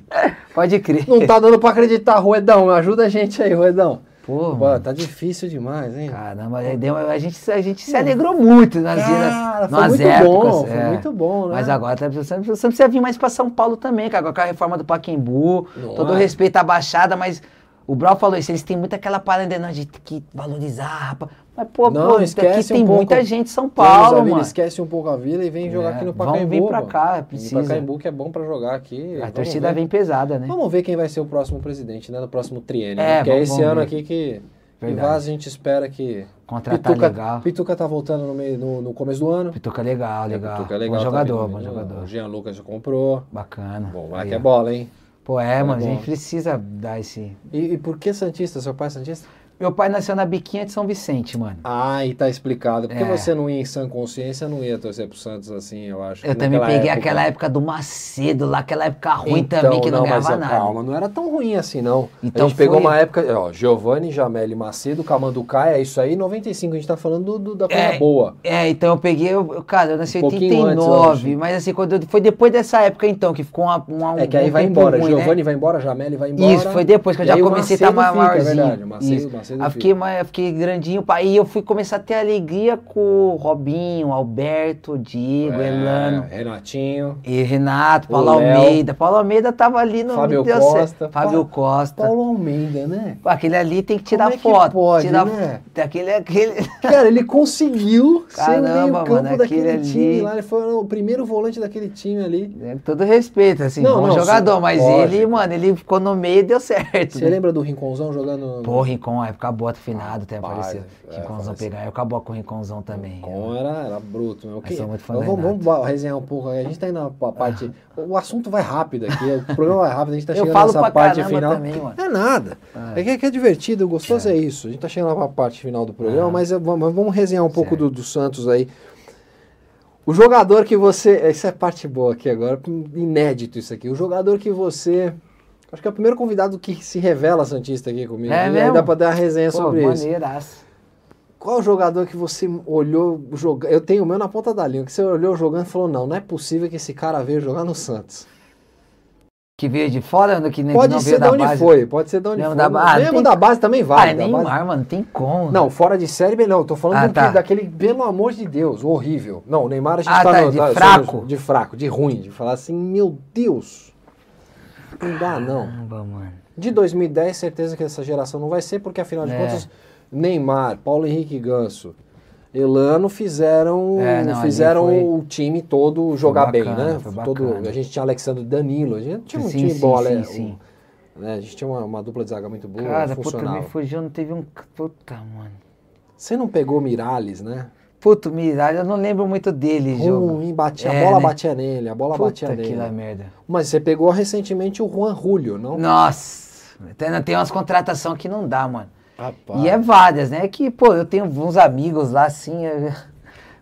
Pode crer. Não tá dando pra acreditar, Ruedão. Ajuda a gente aí, Ruedão. Pô, tá difícil demais, hein? Caramba, a, gente, a gente se alegrou muito nas, Cara, nas, foi nas muito épocas. bom, foi é. muito bom, né? Mas agora tá precisando, você precisa vir mais pra São Paulo também, cara, com a reforma do Paquembu, Não todo respeito à Baixada, mas o Brau falou isso, eles têm muito aquela parada não, de que valorizar, rapaz. Mas, pô, Não, pô, aqui esquece tem um pouco. muita gente em São a Paulo, vila, mano. Esquece um pouco a vila e vem jogar É, aqui no vamos Pacaembu. vir pra mano. cá, Vem precisa. pra Pacaembu que é bom pra jogar aqui. A Vamos torcida ver. vem pesada, né? Vamos ver quem vai ser o próximo presidente, né? No próximo triênio. É, né? Porque é vamos- esse vamos ano ver. aqui que, que Verdade. Vaz a gente espera que. Contratar Pituca, legal. Pituca tá voltando no, meio, no, no começo do ano. Pituca é legal, legal. Pituca é legal. bom tá jogador, vindo, bom né? jogador. O Jean Lucas já comprou. Bacana. Bom, Aí, moleque é bola, hein? Pô, é, mano, a bom. gente precisa dar esse... E, e por que Santista? Seu pai é Santista? Meu pai nasceu na biquinha de São Vicente, mano. Ah, e tá explicado. Por que É. você não ia em sã consciência, não ia torcer pro Santos assim, eu acho. Eu também peguei época. aquela época do Macedo lá, aquela época ruim Então, também, que não, mas, ganhava ó, nada. Calma, não era tão ruim assim, não. Então a gente pegou foi- uma época, ó, Giovanni, Jameli, Macedo, Camanducaia, é isso aí, 95, a gente tá falando do, do- da coisa É, boa. É, então eu peguei, eu, cara, eu nasci em Um pouquinho antes, 89, eu mas assim, quando eu- foi depois dessa época então, que ficou uma, uma, É que aí um vai embora, ruim, né? Giovanni vai embora, Jameli vai embora. Isso, foi depois que eu já comecei a estar Macedo fica, é maiorzinho. verdade, o Macedo- Isso. o Macedo aí fiquei, mais, fiquei grandinho, aí eu fui começar a ter alegria com o Robinho, Alberto, Diego, É, Elano. Renatinho, E Renato, Paulo. Almeida. Paulo Almeida tava ali no. Fábio. Costa. Fábio Costa. Paulo Almeida, né? Aquele ali tem que tirar Como é que foto. pode, tirar né? Aquele, aquele... Cara, ele conseguiu ser o Caramba, meio campo mano, daquele aquele time ali- lá. Ele foi o primeiro volante daquele time ali. É, Todo respeito, assim, Não, bom não, jogador, sim, mas lógico. ele, mano, ele ficou no meio e deu certo. Você né? lembra do Rinconzão jogando? Pô, Rincon, a época boa, finado, até apareceu. é, faleceu. pegar. Eu acabou com o Rincãozão também. Com era, era bruto. Meu. Eu sou muito fã vamos, vamos resenhar um pouco. A gente tá indo pra parte. O assunto vai rápido aqui. O programa vai rápido. A gente tá chegando nessa parte final. também, mano. É nada. É, que, é que é divertido. O gostoso é. isso. A gente tá chegando lá pra parte final do programa. Ah. Mas é, vamos, vamos resenhar um pouco do, do Santos aí. O jogador que você. Isso é parte boa aqui agora. Inédito isso aqui. O jogador que você. Acho que é o primeiro convidado que se revela Santista aqui comigo. É aí mesmo? dá pra dar uma resenha Pô, sobre isso. maneiraço. Qual é o jogador que você olhou jogando? Eu tenho o meu na ponta da língua, que você olhou jogando e falou: não, não é possível que esse cara veio jogar no Santos. Que veio de fora, no que nem Pode não ser da onde base. foi, pode ser de onde Mesmo foi. da mas base, mesmo tem- da base também Ah, vale. é da Neymar, base- mano, tem como. Não, fora de série, não. Eu tô falando Ah, que- tá. daquele, pelo amor de Deus, horrível. Não, o Neymar a gente Ah, tá, tá, no- de tá- fraco. De fraco, de ruim, de falar assim, meu Deus. Não dá, não. Caramba, mano. De 2010, certeza que essa geração não vai ser, porque afinal de É. contas, Neymar, Paulo Henrique Ganso, Elano fizeram, É, não, fizeram foi- o time todo jogar bacana, bem, né? Todo, bacana. a gente tinha Alexandre Danilo, a gente tinha um Sim, time sim, bom, sim, né? sim. Um, né? A gente tinha uma, uma dupla de zaga muito boa, Cara, puta, me fugiu, não teve um. Puta, mano. Você não pegou Miralles, né? Puta, o Miralha, eu não lembro muito dele, jogo. Ruim, batia, É, a bola né? batia nele, a bola batia Puta que nele. merda. Mas você pegou recentemente o Juan Julio, não? Nossa, tem, tem umas contratações que não dá, mano. Rapaz. E é várias, né? Que, pô, eu tenho uns amigos lá assim. eu-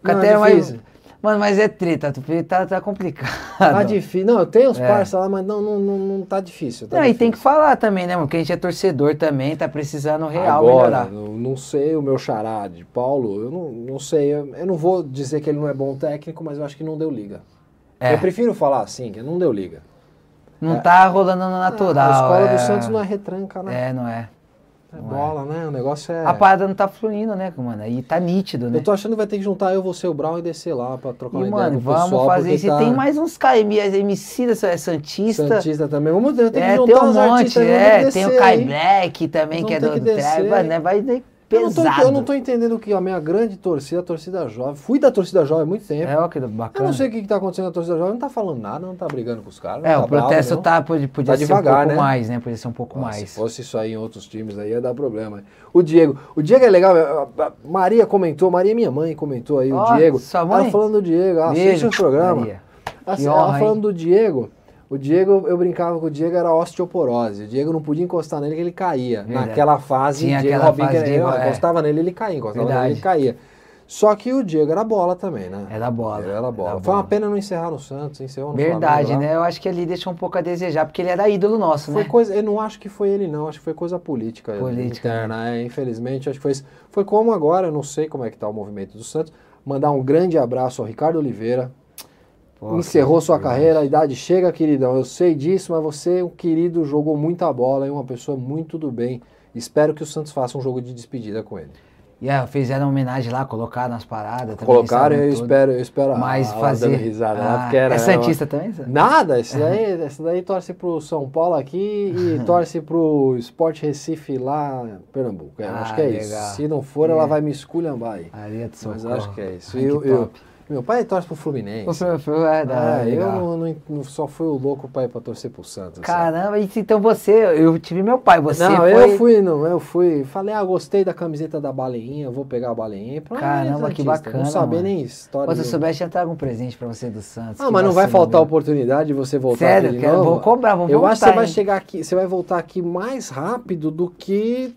Não, até é mais-. Mano, mas é treta, tá, tá complicado. Tá difícil. Não, eu tenho uns É. parça lá, mas não, não, não, não tá difícil. Tá Não, e tem que difícil. falar também, né, mano? Porque a gente é torcedor também, tá precisando real Agora, melhorar. não, não sei o meu xará de Paulo, eu não, não sei. Eu, eu não vou dizer que ele não é bom técnico, mas eu acho que não deu liga. É. Eu prefiro falar assim, que não deu liga. Não tá rolando no natural. a escola é... do Santos não é retranca, né? É, não é. É bola, né? O negócio é. A parada não tá fluindo, né, mano? E tá nítido, né? Eu tô achando que vai ter que juntar eu, você, o Brown e descer lá pra trocar uma E, ideia mano, com o vamos pessoal, fazer isso. tá- tem mais uns KM, MC da é Santista. Santista também. Vamos ter, que É, juntar tem um monte, artistas, vamos é. descer Tem o Kai. Black também, Nós que é vamos do, ter que do mano, né? Vai de Eu não, tô, pesado. eu não tô entendendo que a minha grande torcida, a torcida jovem, fui da torcida jovem há muito tempo. É, ó, que eu bacana. não sei o que, que tá acontecendo na torcida jovem, não tá falando nada, não tá brigando com os caras. É, tá o protesto bravo, tá, podia, podia Tá ser devagar, um pouco né? mais, né? Podia ser um pouco mais. Se fosse isso aí em outros times aí ia dar problema. O Diego, o Diego é legal. a- a- Maria comentou, Maria minha mãe comentou aí Ó, o Diego. sua mãe? Ela falando do Diego, assiste Beijo, o programa. Maria. Assim, Que ela honra, falando hein? do Diego, o Diego, eu brincava com o Diego, era osteoporose. O Diego não podia encostar nele que ele caía. Verdade. Naquela fase, Tinha Diego fase que de- ele, é. encostava nele, ele caía, encostava Verdade. nele, ele caía. Só que o Diego era bola também, né? Era bola, Ele era bola. era Foi uma bola. pena não encerrar no Santos, encerrou no Verdade, Flamengo né? Eu acho que ali deixou um pouco a desejar, porque ele era ídolo nosso, Foi né? coisa, eu não acho que foi ele não, acho que foi coisa política, Política, né? interna, é, infelizmente, acho que foi isso. Foi como agora, eu não sei como é que tá o movimento do Santos, mandar um grande abraço ao Ricardo Oliveira, Encerrou sua verdade. carreira, a idade chega, queridão, eu sei disso, mas você, é um querido, jogou muita bola, é uma pessoa muito do bem, espero que o Santos faça um jogo de despedida com ele. E é, fizeram homenagem lá, colocaram nas paradas. Colocaram, eu tudo. espero, eu espero, Mas ah, fazer... risada Ah, era... é Santista também? sabe? Nada, esse daí, esse daí torce pro São Paulo aqui e torce pro Sport Recife lá Pernambuco. É, Ah, acho que é legal. isso. Se não for, ela vai me esculhambar aí. Ali é de Mas socorro. acho que é isso. Ai, que Eu. Meu pai torce pro Fluminense. O Flu- é, Ah, eu não, não- não- só fui o louco pai pra torcer pro Santos. Caramba, então você, eu tive meu pai, você não, foi... eu fui, não, eu fui. Falei, ah, gostei da camiseta da baleinha, vou pegar a baleinha. Pra Caramba, que bacana, Não saber mano. nem história. Se eu soubesse, tinha trago um presente pra você do Santos. Ah, mas não vai vacilo, faltar oportunidade de você voltar Sério, aqui de quero- novo? vou cobrar, vou Eu voltar, acho que você vai hein? chegar aqui, você vai voltar aqui mais rápido do que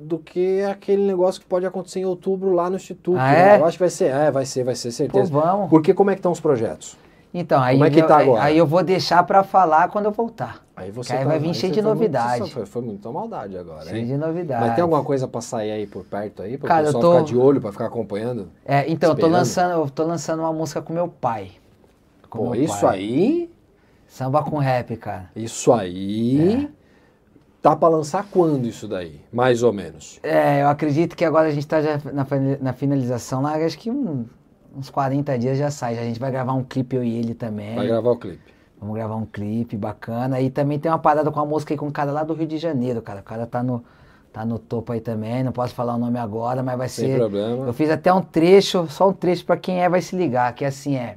do que aquele negócio que pode acontecer em outubro lá no instituto. Ah, né? é? Eu acho que vai ser, é, vai ser, vai ser Pô, certeza. vamos. Porque como é que estão os projetos? Então, aí, Como é que eu, tá agora? aí eu vou deixar pra falar quando eu voltar. Aí você aí vai vir cheio de foi muito- novidade. foi, foi muita maldade agora, Cheio hein? de novidades. Mas tem alguma coisa pra sair aí por perto aí, para o pessoal tô- ficar de olho, pra ficar acompanhando? É, então, eu tô lançando, eu tô lançando uma música com meu pai. Com Pô, meu isso pai. aí, Samba com rap, cara. isso aí, tá pra lançar quando isso daí? Mais ou menos. É, eu acredito que agora a gente tá já na, na finalização lá, acho que um- uns 40 dias já sai. A gente vai gravar um clipe, eu e ele também. Vai gravar o clipe. Vamos gravar um clipe bacana. E também tem uma parada com a música aí com um cara lá do Rio de Janeiro, cara. O cara tá no, tá no topo aí também. Não posso falar o nome agora, mas vai Sem ser. problema. Eu fiz até um trecho, só um trecho pra quem é vai se ligar, que assim é.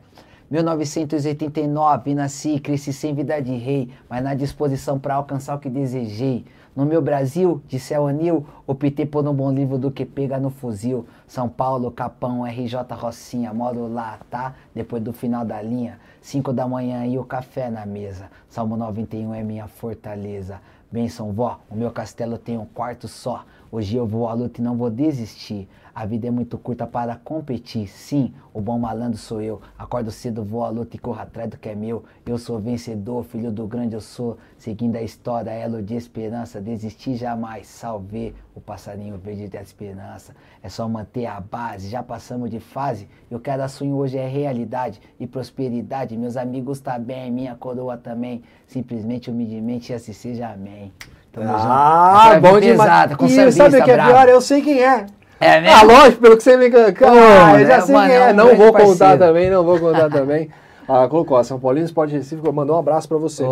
1989, nasci, cresci sem vida de rei, mas na disposição pra alcançar o que desejei. No meu Brasil, de céu anil, optei por um bom livro do que pega no fuzil. São Paulo, Capão, RJ Rocinha, moro lá, tá? Depois do final da linha, 5 da manhã e o café na mesa. Salmo 91 é minha fortaleza. Benção, vó, o meu castelo tem um quarto só. Hoje eu vou à luta e não vou desistir. A vida é muito curta para competir. Sim, o bom malandro sou eu. Acordo cedo, vou à luta e corro atrás do que é meu. Eu sou vencedor, filho do grande eu sou. Seguindo a história, elo de esperança. Desistir jamais, salvei o passarinho verde da esperança. É só manter a base, já passamos de fase. Eu quero sonho hoje é realidade e prosperidade. Meus amigos tá bem, minha coroa também. Simplesmente, humildemente, assim seja amém. Tamo junto. Ah, é bom pesada, demais. com e sabe o que é brabo. pior? Eu sei quem é. É mesmo? Ah, lógico, pelo que você me... Ah, eu já né? sei Mano, quem é é. Não grande vou contar parceiro. também, não vou contar também. Ah, colocou, a São Paulino Esporte Recife mandou um abraço pra você.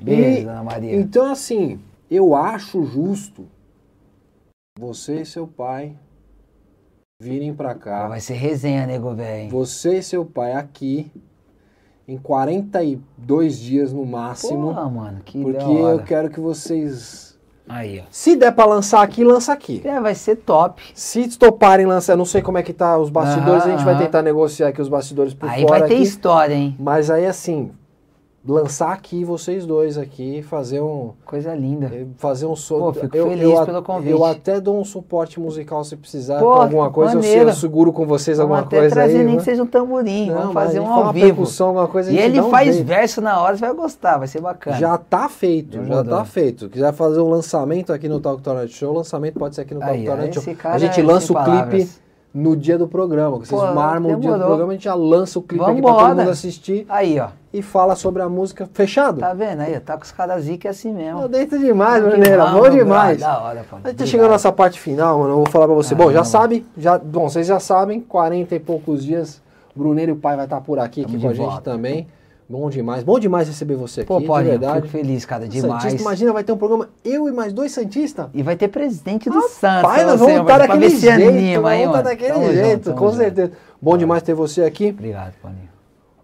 Beijo, E, dona Maria. Então, assim, eu acho justo você e seu pai virem pra cá. Vai ser resenha, nego, velho. Você e seu pai aqui em 42 dias no máximo. Porra, mano, que porque eu quero que vocês. Aí, ó. Se der pra lançar aqui, lança aqui. É, vai ser top. Se toparem lançar, eu não sei como é que tá os bastidores, Aham, a gente vai aham. tentar negociar aqui os bastidores por Aí fora vai ter aqui. história, hein? Mas aí assim, lançar aqui vocês dois aqui, fazer um Coisa linda. fazer um som. Pô, fico feliz a- pelo convite. Eu até dou um suporte musical se precisar Pô, alguma coisa, eu, maneiro. eu seguro com vocês Vamos alguma até coisa trazer aí. nem né? que seja um tamborim. Não, Vamos fazer um ao uma vivo. percussão, alguma coisa, E ele um faz jeito. verso na hora, você vai gostar, vai ser bacana. Já tá feito, já Demorou. tá feito. Quiser fazer um lançamento aqui no Talk Tornet Show, o lançamento pode ser aqui no Talk Tornet esse Show. A gente é lança o clipe. No dia do programa. Vocês Pô, marmam o dia do demorou. programa, a gente já lança o clipe aqui pra Vambora. todo mundo assistir Aí, ó. e fala sobre a música. Fechado? Tá vendo aí? Tá com os caras zica assim mesmo. Pô, dentro demais, Bruneira. Bom demais. Da hora, pô. A gente tá chegando nessa parte final, mano. Eu vou falar pra você. Ah, bom, já não. sabe, já, bom, vocês já sabem, 40 e poucos dias, Bruneiro e o pai vai estar por aqui, aqui Tamo com a gente volta. também. Bom demais. Bom demais receber você aqui, Pô, de verdade. fico feliz, cara, demais. Santista, imagina, vai ter um programa eu e mais dois Santistas. E vai ter presidente do Santos. Pai, nós vamos estar daquele jeito. anima vamos estar daquele Tamo jeito, junto, com junto. certeza. Bom demais ter você aqui. Obrigado, Paulinho.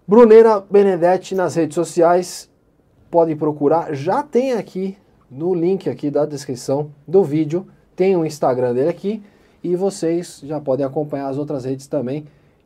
Bruneira Benedetti nas redes sociais. Podem procurar. Já tem aqui no link aqui da descrição do vídeo. Tem o Instagram dele aqui. E vocês já podem acompanhar as outras redes também.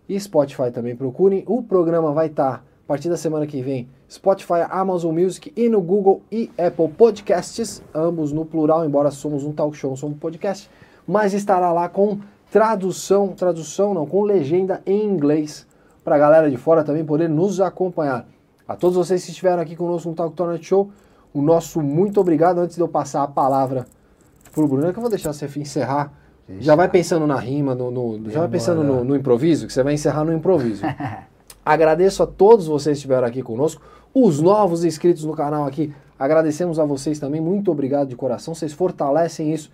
E Spotify também procurem. O programa vai estar a partir da semana que vem. Spotify, Amazon Music e no Google e Apple Podcasts. Ambos no plural, embora somos um talk show, não somos um podcast. Mas estará lá com tradução, tradução não, com legenda em inglês para a galera de fora também poder nos acompanhar. A todos vocês que estiveram aqui conosco no Talk Tornet Show, o nosso muito obrigado. Antes de eu passar a palavra pro Bruno, que eu vou deixar você encerrar. Já vai pensando na rima, no, no- já vai pensando no, no improviso, que você vai encerrar no improviso. Agradeço a todos vocês que estiveram aqui conosco, os novos inscritos no canal aqui. Agradecemos a vocês também, muito obrigado de coração. Vocês fortalecem isso.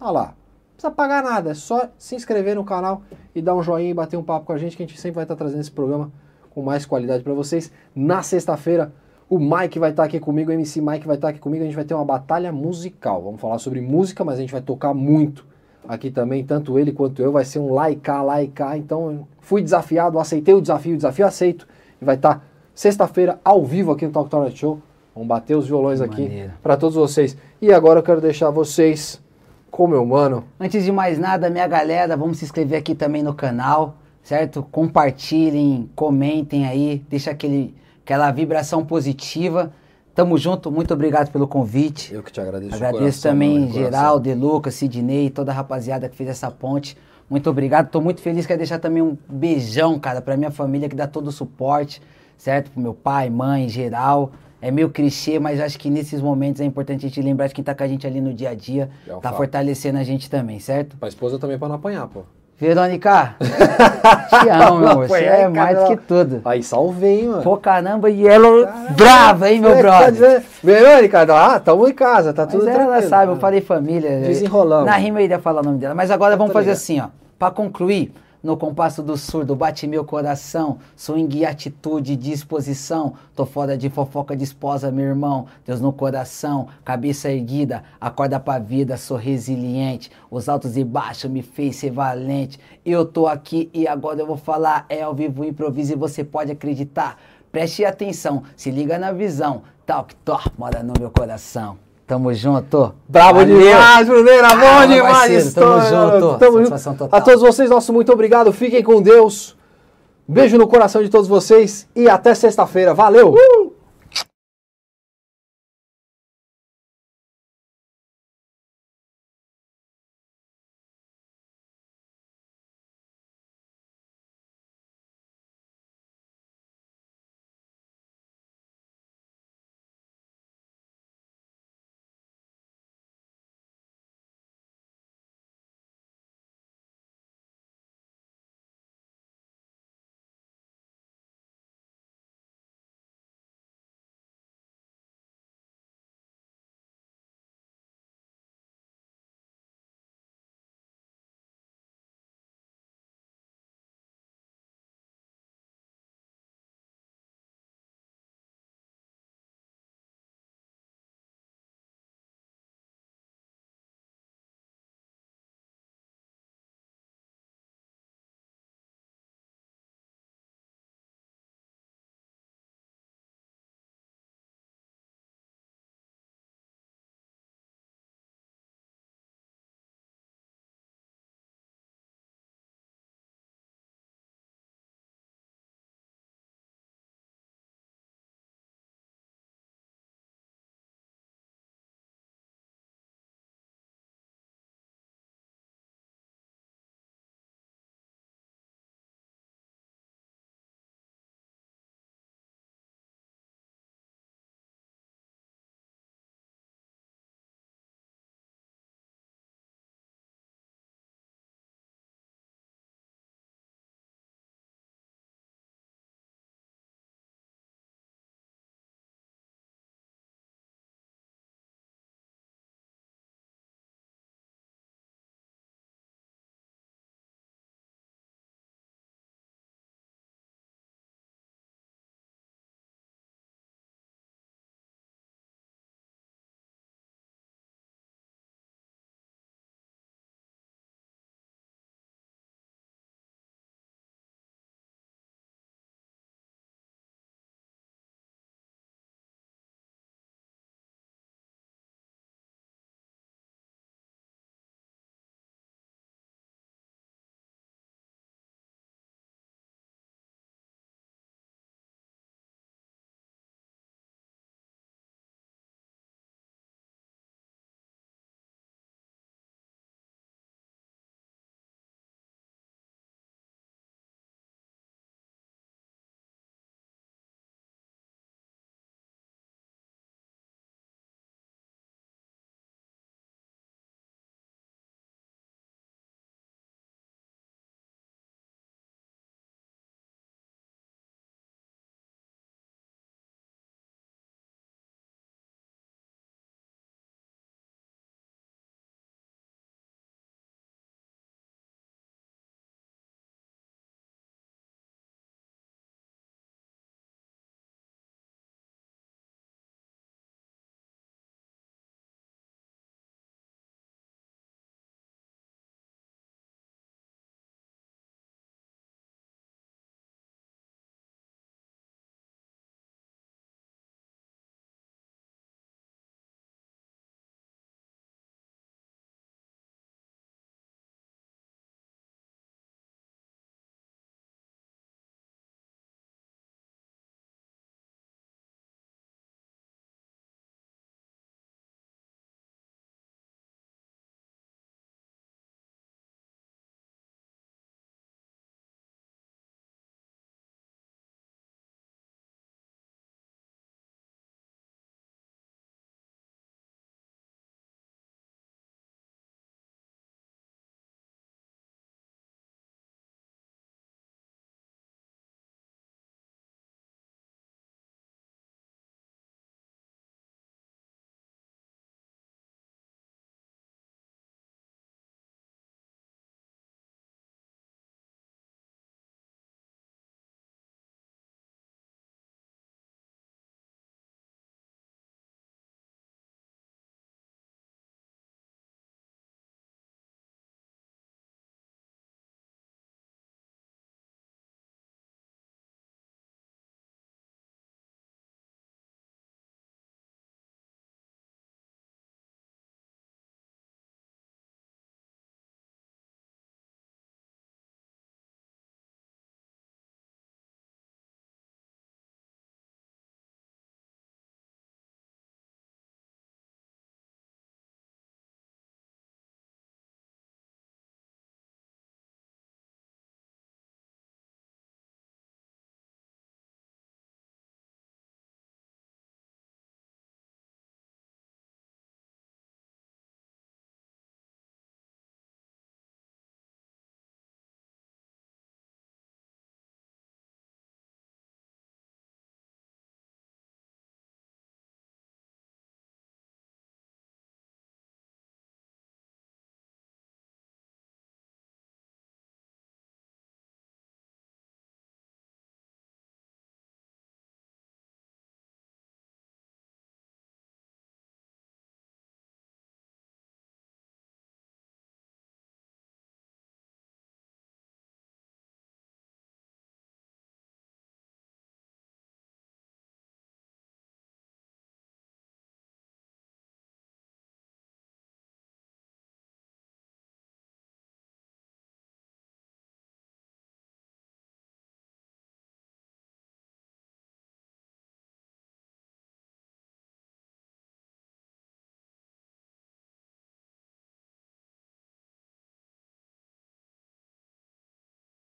Olha lá, não precisa pagar nada, é só se inscrever no canal e dar um joinha e bater um papo com a gente, que a gente sempre vai estar trazendo esse programa com mais qualidade para vocês. Na sexta-feira, o Mike vai estar aqui comigo, o MC Mike vai estar aqui comigo, a gente vai ter uma batalha musical. Vamos falar sobre música, mas a gente vai tocar muito aqui também, tanto ele quanto eu, vai ser um laica, laica. Então, eu fui desafiado, aceitei o desafio, o desafio aceito, e vai estar sexta-feira ao vivo aqui no Talk Talk Show. Vamos bater os violões aqui Maneiro. para todos vocês. E agora eu quero deixar vocês com meu mano. Antes de mais nada, minha galera, vamos se inscrever aqui também no canal, certo? Compartilhem, comentem aí, deixa aquele, aquela vibração positiva. Tamo junto, muito obrigado pelo convite. Eu que te agradeço. de Agradeço coração, também mano, de coração. Geral, De Lucas, Sidney, toda a rapaziada que fez essa ponte. Muito obrigado. Tô muito feliz. Quero deixar também um beijão, cara, pra minha família que dá todo o suporte, certo? Pro meu pai, mãe, geral. É meio clichê, mas acho que nesses momentos é importante a gente lembrar de quem tá com a gente ali no dia a dia. É um tá fato. fortalecendo a gente também, certo? Pra esposa também pra não apanhar, pô. Verônica, te amo, meu amor. Você é mais cara. que tudo. Aí salvei, hein, mano. Pô, caramba, e ela brava, hein, meu Tá brother? dizendo- Verônica, ah, tamo em casa, tá tudo Mas ela tranquilo. sabe, eu falei família. Desenrolamos. Na rima eu iria falar o nome dela. Mas agora vamos tô fazer ligado. assim, ó. Pra concluir, no compasso do surdo, bate meu coração. Swing atitude, disposição. Tô fora de fofoca de esposa, meu irmão. Deus no coração, cabeça erguida. Acorda pra vida, sou resiliente. Os altos e baixos me fez ser valente. Eu tô aqui e agora eu vou falar. É ao vivo, improviso e você pode acreditar. Preste atenção, se liga na visão. Talk, talk, mora no meu coração. Tamo junto. Bravo Valeu. demais, Bruneira, bom Ah, demais. parceiro, tamo junto. tamo Satisfação junto. total. A todos vocês, nosso muito obrigado. Fiquem com Deus. Beijo no coração de todos vocês e até sexta-feira. Valeu!